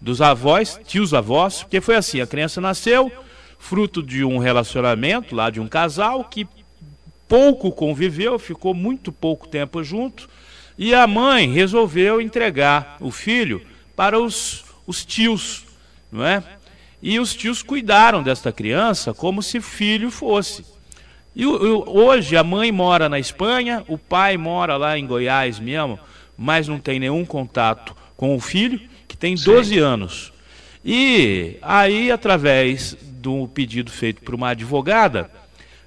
dos avós, tios-avós, porque foi assim: a criança nasceu fruto de um relacionamento lá de um casal que pouco conviveu, ficou muito pouco tempo junto, e a mãe resolveu entregar o filho para os os tios, não é? E os tios cuidaram desta criança como se filho fosse. E hoje a mãe mora na Espanha, o pai mora lá em Goiás mesmo, mas não tem nenhum contato com o filho, que tem 12 Sim. anos. E aí, através do pedido feito por uma advogada,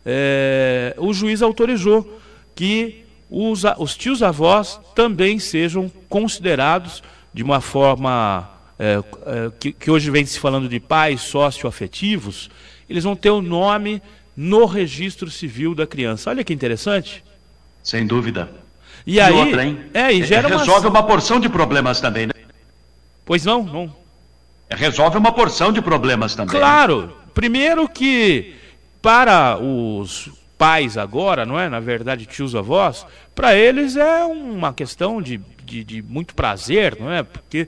é, o juiz autorizou que os, os tios-avós também sejam considerados de uma forma é, é, que, que, hoje vem se falando de pais socioafetivos, eles vão ter o nome no registro civil da criança. Olha que interessante. Sem dúvida. E, e aí, outra, hein? É, e gera Resolve uma... uma porção de problemas também, né? Pois não, não. resolve uma porção de problemas também. Claro. Primeiro que para os pais agora, não é? Na verdade, tios avós, para eles é uma questão de, de, de, muito prazer, não é? Porque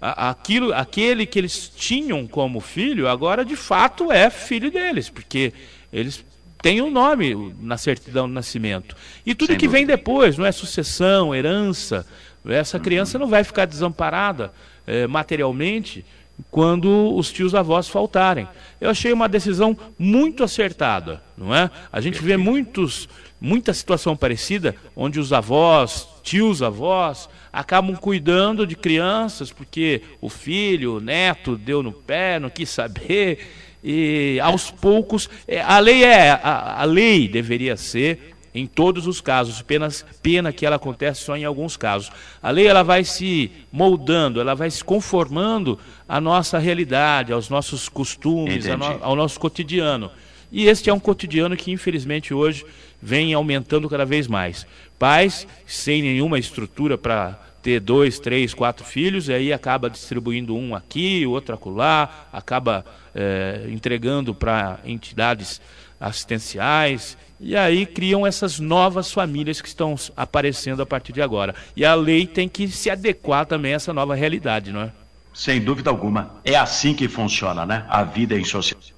aquilo, aquele que eles tinham como filho, agora de fato é filho deles, porque eles têm o um nome na certidão do nascimento. E tudo Sem que dúvida. vem depois, não é? Sucessão, herança, essa criança não vai ficar desamparada é, materialmente quando os tios avós faltarem. Eu achei uma decisão muito acertada, não é? A gente vê muitos, muita situação parecida onde os avós, tios avós, acabam cuidando de crianças porque o filho, o neto deu no pé, não quis saber e aos poucos é, a lei é a, a lei deveria ser em todos os casos, apenas pena que ela acontece só em alguns casos. A lei ela vai se moldando, ela vai se conformando à nossa realidade, aos nossos costumes, no, ao nosso cotidiano. E este é um cotidiano que, infelizmente, hoje vem aumentando cada vez mais. Pais sem nenhuma estrutura para ter dois, três, quatro filhos, e aí acaba distribuindo um aqui, o outro acolá, acaba é, entregando para entidades assistenciais, e aí criam essas novas famílias que estão aparecendo a partir de agora. E a lei tem que se adequar também a essa nova realidade, não é? Sem dúvida alguma. É assim que funciona, né? A vida em sociedade.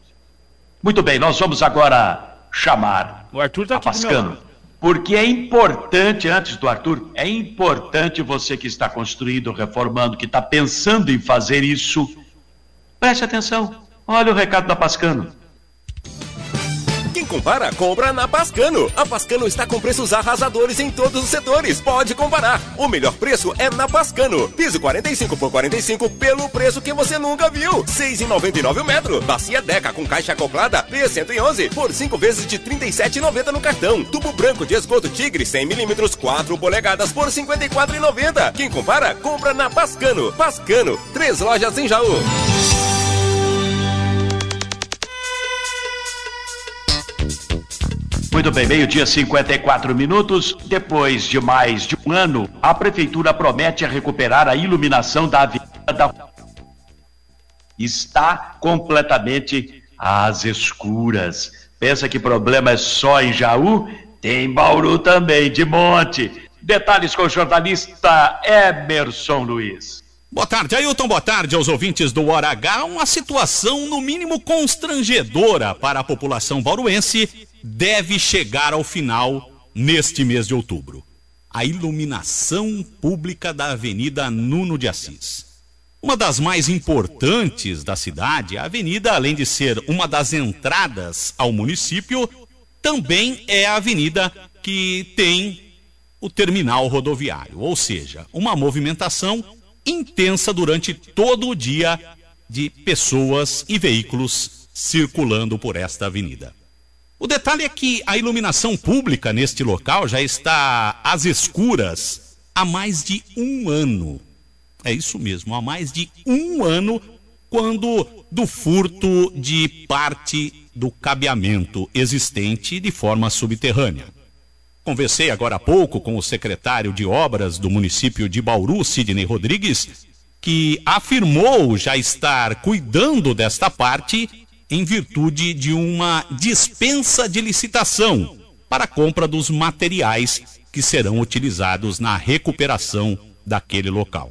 Muito bem, nós vamos agora chamar o Arthur tá aqui Pascano. Porque é importante, antes do Arthur, é importante você que está construindo, reformando, que está pensando em fazer isso, preste atenção. Olha o recado da Pascano. Quem compara, compra na Pascano. A Pascano está com preços arrasadores em todos os setores. Pode comparar. O melhor preço é na Pascano. Piso 45 por 45 pelo preço que você nunca viu. 6,99 o metro. Bacia Deca com caixa acoplada P111 por 5 vezes de 37,90 no cartão. Tubo branco de esgoto Tigre 100 milímetros 4 polegadas por 54,90. Quem compara, compra na Pascano. Pascano, três lojas em Jaú. Muito bem, meio-dia 54 minutos. Depois de mais de um ano, a Prefeitura promete recuperar a iluminação da Avenida da. Está completamente às escuras. Pensa que problema é só em Jaú? Tem Bauru também, de monte. Detalhes com o jornalista Emerson Luiz. Boa tarde, Ailton. Boa tarde aos ouvintes do Hora H. Uma situação, no mínimo, constrangedora para a população bauruense deve chegar ao final neste mês de outubro. A iluminação pública da Avenida Nuno de Assis. Uma das mais importantes da cidade, a avenida, além de ser uma das entradas ao município, também é a avenida que tem o terminal rodoviário, ou seja, uma movimentação intensa durante todo o dia de pessoas e veículos circulando por esta avenida. O detalhe é que a iluminação pública neste local já está às escuras há mais de um ano. É isso mesmo, há mais de um ano, quando do furto de parte do cabeamento existente de forma subterrânea. Conversei agora há pouco com o secretário de obras do município de Bauru, Sidney Rodrigues, que afirmou já estar cuidando desta parte em virtude de uma dispensa de licitação para a compra dos materiais que serão utilizados na recuperação daquele local.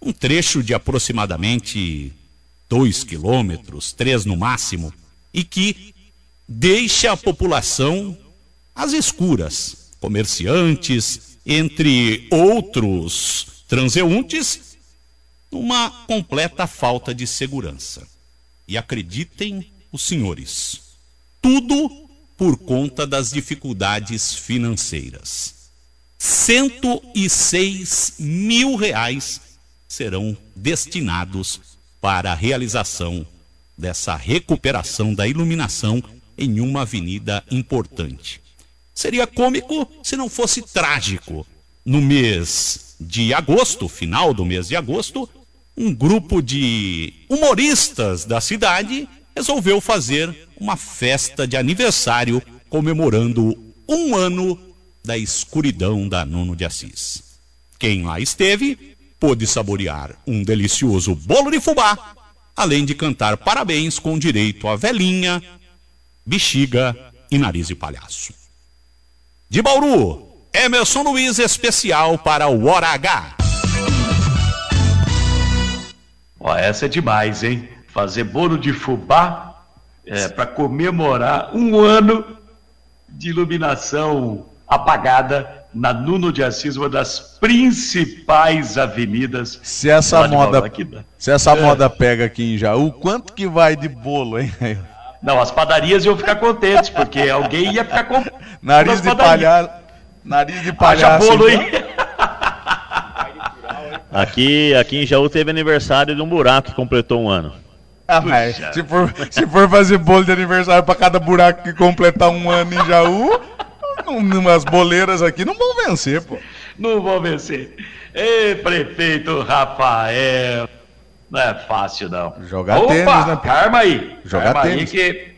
Um trecho de aproximadamente dois quilômetros, três no máximo, e que deixa a população às escuras, comerciantes, entre outros transeuntes, numa completa falta de segurança. E acreditem os senhores, tudo por conta das dificuldades financeiras. 106 mil reais serão destinados para a realização dessa recuperação da iluminação em uma avenida importante. Seria cômico se não fosse trágico. No mês de agosto, final do mês de agosto, um grupo de humoristas da cidade resolveu fazer uma festa de aniversário comemorando um ano da escuridão da Nuno de Assis. Quem lá esteve pôde saborear um delicioso bolo de fubá além de cantar parabéns com direito a velhinha, bexiga e nariz de palhaço. De Bauru, Emerson Luiz especial para o Hora H. Ó, essa é demais, hein? Fazer bolo de fubá é, para comemorar um ano de iluminação apagada na Nuno de Assis, uma das principais avenidas. Se essa moda, se essa É. moda pega aqui em Jaú, quanto que vai de bolo, hein? Não, as padarias iam ficar contentes, porque alguém ia ficar com. Nariz de palhaço. Nariz de palhaço. bolo, então. hein? Aqui, aqui em Jaú teve aniversário de um buraco que completou um ano. Ah, mas se for, se for fazer bolo de aniversário pra cada buraco que completar um ano em Jaú, umas boleiras aqui não vão vencer, pô. Não vou vencer. Ei, prefeito Rafael. Não é fácil, não. Jogar Opa, tênis, né? Calma aí. Jogar calma tênis. aí que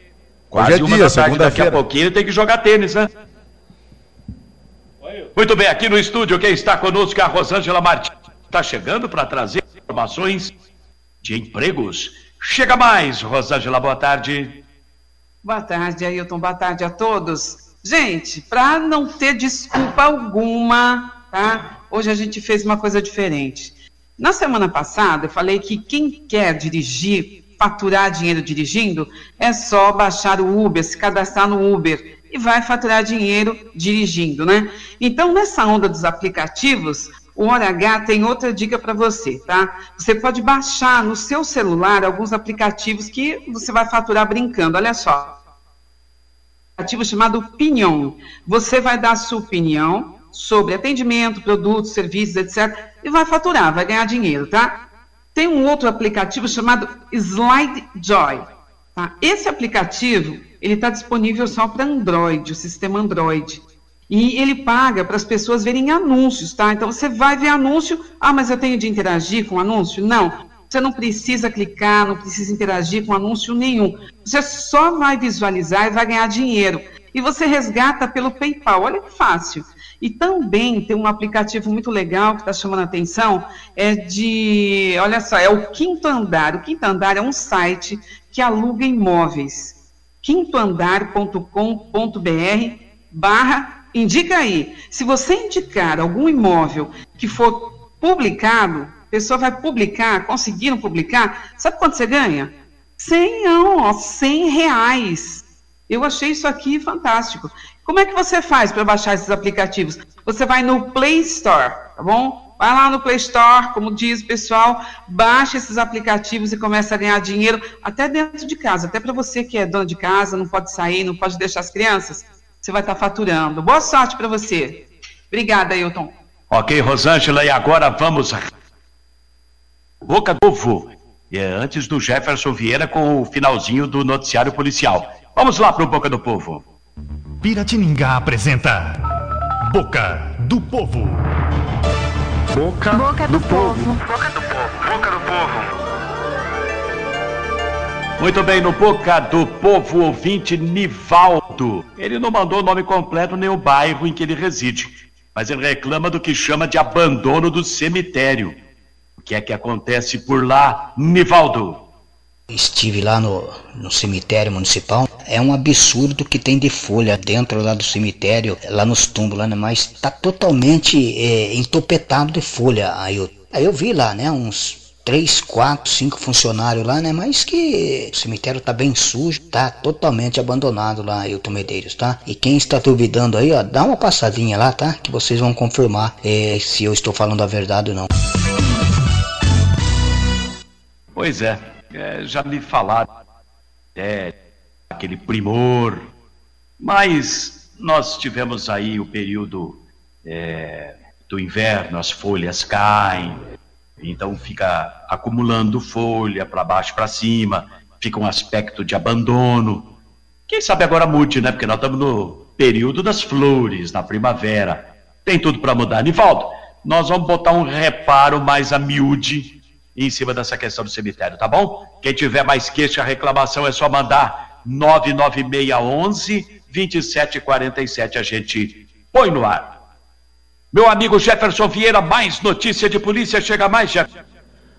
Hoje é uma dia, da tarde daqui a segunda-feira. pouquinho tem que jogar tênis, né? Muito bem, aqui no estúdio quem está conosco é a Rosângela Martins. Está chegando para trazer informações de empregos. Chega mais, Rosângela, boa tarde. Boa tarde, Ailton. Boa tarde a todos. Gente, para não ter desculpa alguma, tá? Hoje a gente fez uma coisa diferente. Na semana passada, eu falei que quem quer dirigir, faturar dinheiro dirigindo, é só baixar o Uber, se cadastrar no Uber e vai faturar dinheiro dirigindo, né? Então, nessa onda dos aplicativos, o Hora H tem outra dica para você, tá? Você pode baixar no seu celular alguns aplicativos que você vai faturar brincando. Olha só. Aplicativo chamado Pinion. Você vai dar a sua opinião sobre atendimento, produtos, serviços, etc. E vai faturar, vai ganhar dinheiro, tá? Tem um outro aplicativo chamado Slide Joy. Tá? Esse aplicativo ele está disponível só para Android, o sistema Android. E ele paga para as pessoas verem anúncios, tá? Então você vai ver anúncio, ah, mas eu tenho de interagir com anúncio? Não. Você não precisa clicar, não precisa interagir com anúncio nenhum. Você só vai visualizar e vai ganhar dinheiro. E você resgata pelo PayPal. Olha que fácil. E também tem um aplicativo muito legal que está chamando a atenção, é de, olha só, é o Quinto Andar. O Quinto Andar é um site que aluga imóveis. quintoandar.com.br barra, indica aí. Se você indicar algum imóvel que for publicado, a pessoa vai publicar, conseguiram publicar, sabe quanto você ganha? 100, não, ó, 100 reais. Eu achei isso aqui fantástico. Como é que você faz para baixar esses aplicativos? Você vai no Play Store, tá bom? Vai lá no Play Store, como diz o pessoal, baixa esses aplicativos e começa a ganhar dinheiro até dentro de casa, até para você que é dona de casa, não pode sair, não pode deixar as crianças, você vai estar faturando. Boa sorte para você. Obrigada, Ailton. Ok, Rosângela, e agora vamos. Boca do Povo. E é antes do Jefferson Vieira com o finalzinho do noticiário policial. Vamos lá pro Boca do Povo. Piratininga apresenta Boca do Povo. Boca, Boca do, povo. Boca do Povo. Boca do Povo. Muito bem, no Boca do Povo, ouvinte Nivaldo. Ele não mandou o nome completo nem o bairro em que ele reside, mas ele reclama do que chama de abandono do cemitério. O que é que acontece por lá, Nivaldo? Estive lá no, no cemitério municipal. É um absurdo que tem de folha dentro lá do cemitério, lá nos túmulos, né? mas tá totalmente é, entopetado de folha. Aí eu, aí eu vi lá, né, uns três, quatro, cinco funcionários lá, né, mas que o cemitério tá bem sujo, tá totalmente abandonado lá, Ailton Medeiros, tá? E quem está duvidando aí, ó, dá uma passadinha lá, tá? Que vocês vão confirmar é, se eu estou falando a verdade ou não. Pois é, é, já me falaram é, aquele primor, mas nós tivemos aí o período é, do inverno, as folhas caem, então fica acumulando folha para baixo para cima, fica um aspecto de abandono. Quem sabe agora mude, né? Porque nós estamos no período das flores, na primavera. Tem tudo para mudar. Nivaldo, nós vamos botar um reparo mais a miúde em cima dessa questão do cemitério, tá bom? Quem tiver mais queixa, reclamação, é só mandar 99611 2747, a gente põe no ar. Meu amigo Jefferson Vieira, mais notícia de polícia, chega mais, Jefferson.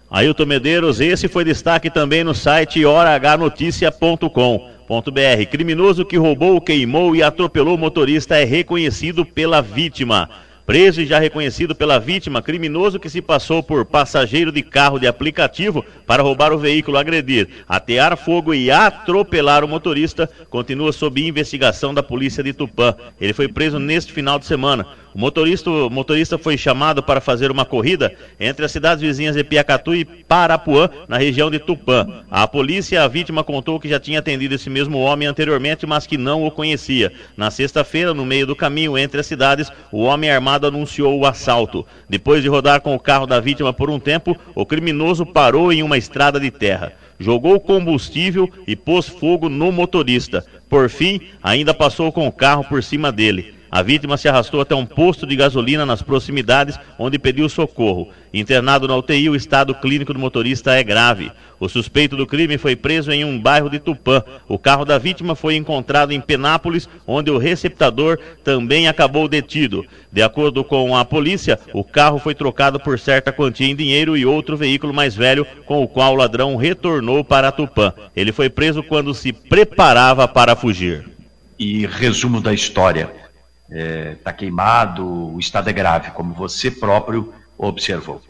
Ailton Medeiros, esse foi destaque também no site horahnoticia.com.br. Criminoso que roubou, queimou e atropelou motorista é reconhecido pela vítima. Preso e já reconhecido pela vítima, criminoso que se passou por passageiro de carro de aplicativo para roubar o veículo, agredir, atear fogo e atropelar o motorista, continua sob investigação da polícia de Tupã. Ele foi preso neste final de semana. O motorista, o motorista foi chamado para fazer uma corrida entre as cidades vizinhas de Piacatu e Parapuã, na região de Tupã. A polícia a vítima contou que já tinha atendido esse mesmo homem anteriormente, mas que não o conhecia. Na sexta-feira, no meio do caminho entre as cidades, o homem armado anunciou o assalto. Depois de rodar com o carro da vítima por um tempo, o criminoso parou em uma estrada de terra. Jogou combustível e pôs fogo no motorista. Por fim, ainda passou com o carro por cima dele. A vítima se arrastou até um posto de gasolina nas proximidades, onde pediu socorro. Internado na UTI, o estado clínico do motorista é grave. O suspeito do crime foi preso em um bairro de Tupã. O carro da vítima foi encontrado em Penápolis, onde o receptador também acabou detido. De acordo com a polícia, o carro foi trocado por certa quantia em dinheiro e outro veículo mais velho, com o qual o ladrão retornou para Tupã. Ele foi preso quando se preparava para fugir. E resumo da história está é, tá queimado, o estado é grave, como você próprio observou.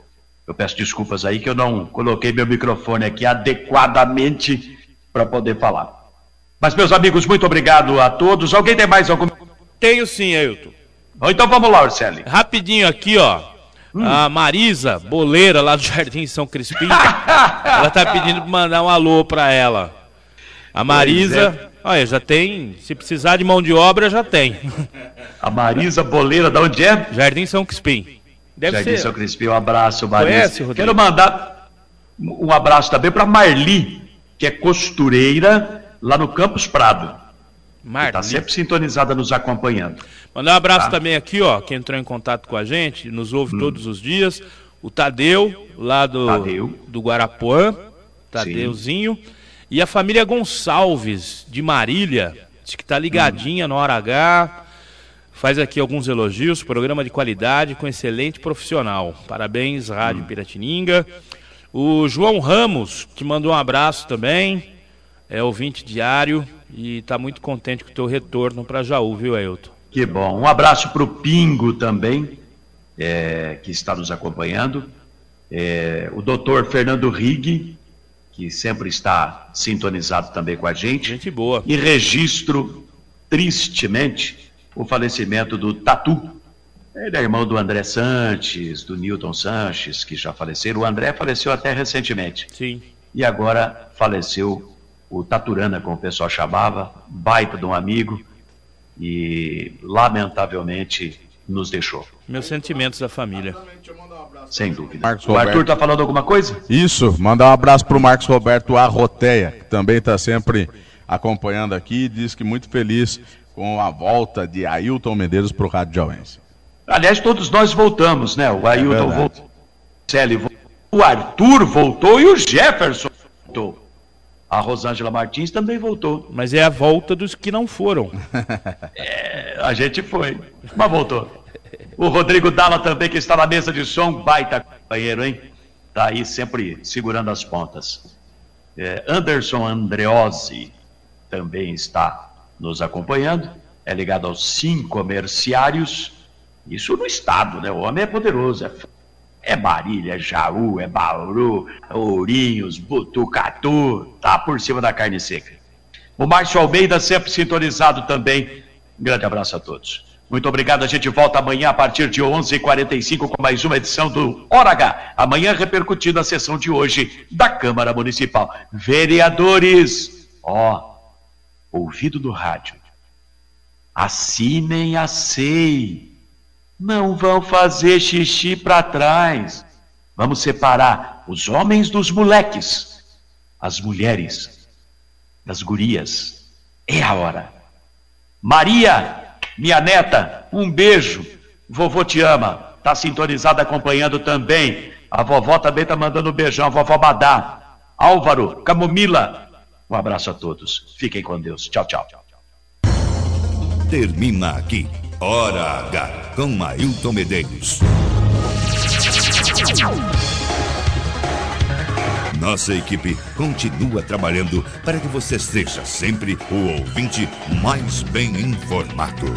Eu peço desculpas aí que eu não coloquei meu microfone aqui adequadamente para poder falar. Mas, meus amigos, muito obrigado a todos. Alguém tem mais algum? Tenho sim, Ailton. Então vamos lá, Orcelli. Rapidinho aqui, ó. Hum. A Marisa, boleira lá do Jardim São Crispim, ela tá pedindo para mandar um alô para ela. A Marisa Olha, já tem. Se precisar de mão de obra, já tem. A Marisa Boleira, da onde é? Jardim São Crispim. Deve Jardim ser. São Crispim, um abraço, Marisa. Conhece, Rodrigo? Quero mandar um abraço também para Marli, que é costureira lá no Campos Prado. Marli. Está sempre sintonizada nos acompanhando. Mandar um abraço tá? também aqui, ó, que entrou em contato com a gente, nos ouve hum. todos os dias. O Tadeu, lá do, Tadeu. do Guarapuã. Tadeuzinho. Sim. E a família Gonçalves, de Marília, diz que está ligadinha no hora H. Faz aqui alguns elogios, programa de qualidade com excelente profissional. Parabéns, Rádio Piratininga. O João Ramos, que mandou um abraço também, é ouvinte diário e está muito contente com o teu retorno para Jaú, viu, Ailton? Que bom. Um abraço para o Pingo também, é, que está nos acompanhando. É, o doutor Fernando Rigg, que sempre está sintonizado também com a gente. Gente boa. E registro, tristemente, o falecimento do Tatu. Ele é irmão do André Sanches, do Newton Sanches, que já faleceram. O André faleceu até recentemente. Sim. E agora faleceu o Taturana, como o pessoal chamava, baita de um amigo, e lamentavelmente nos deixou. Meus sentimentos da família. Sem dúvida. Marcos o Arthur está falando alguma coisa? Isso, mandar um abraço para o Marcos Roberto Arroteia, que também está sempre acompanhando aqui e diz que muito feliz com a volta de Ailton Medeiros para o Rádio Jauense. Aliás, todos nós voltamos, né? O Ailton é voltou, o Arthur voltou e o Jefferson voltou. A Rosângela Martins também voltou. Mas é a volta dos que não foram. é, a gente foi, mas voltou. O Rodrigo Dalla também, que está na mesa de som, baita companheiro, hein? Está aí sempre segurando as pontas. É, Anderson Andreozzi também está nos acompanhando. É ligado aos cinco comerciários. Isso no estado, né? O homem é poderoso. É, é Marília, é Jaú, é Bauru, Ourinhos, Butucatu. Tá por cima da carne seca. O Márcio Almeida sempre sintonizado também. Um grande abraço a todos. Muito obrigado. A gente volta amanhã a partir de 11h45 com mais uma edição do Hora H. Amanhã repercutindo a sessão de hoje da Câmara Municipal. Vereadores, ó, ouvido do rádio. Assinem a SEI. Não vão fazer xixi para trás. Vamos separar os homens dos moleques, as mulheres das gurias. É a hora. Maria minha neta, um beijo. Vovô te ama. Tá sintonizada acompanhando também. A vovó também tá mandando um beijão. A vovó Badá. Álvaro, Camomila. Um abraço a todos. Fiquem com Deus. Tchau, tchau. Termina aqui. Hora H com Ailton Medeiros. Nossa equipe continua trabalhando para que você seja sempre o ouvinte mais bem informado.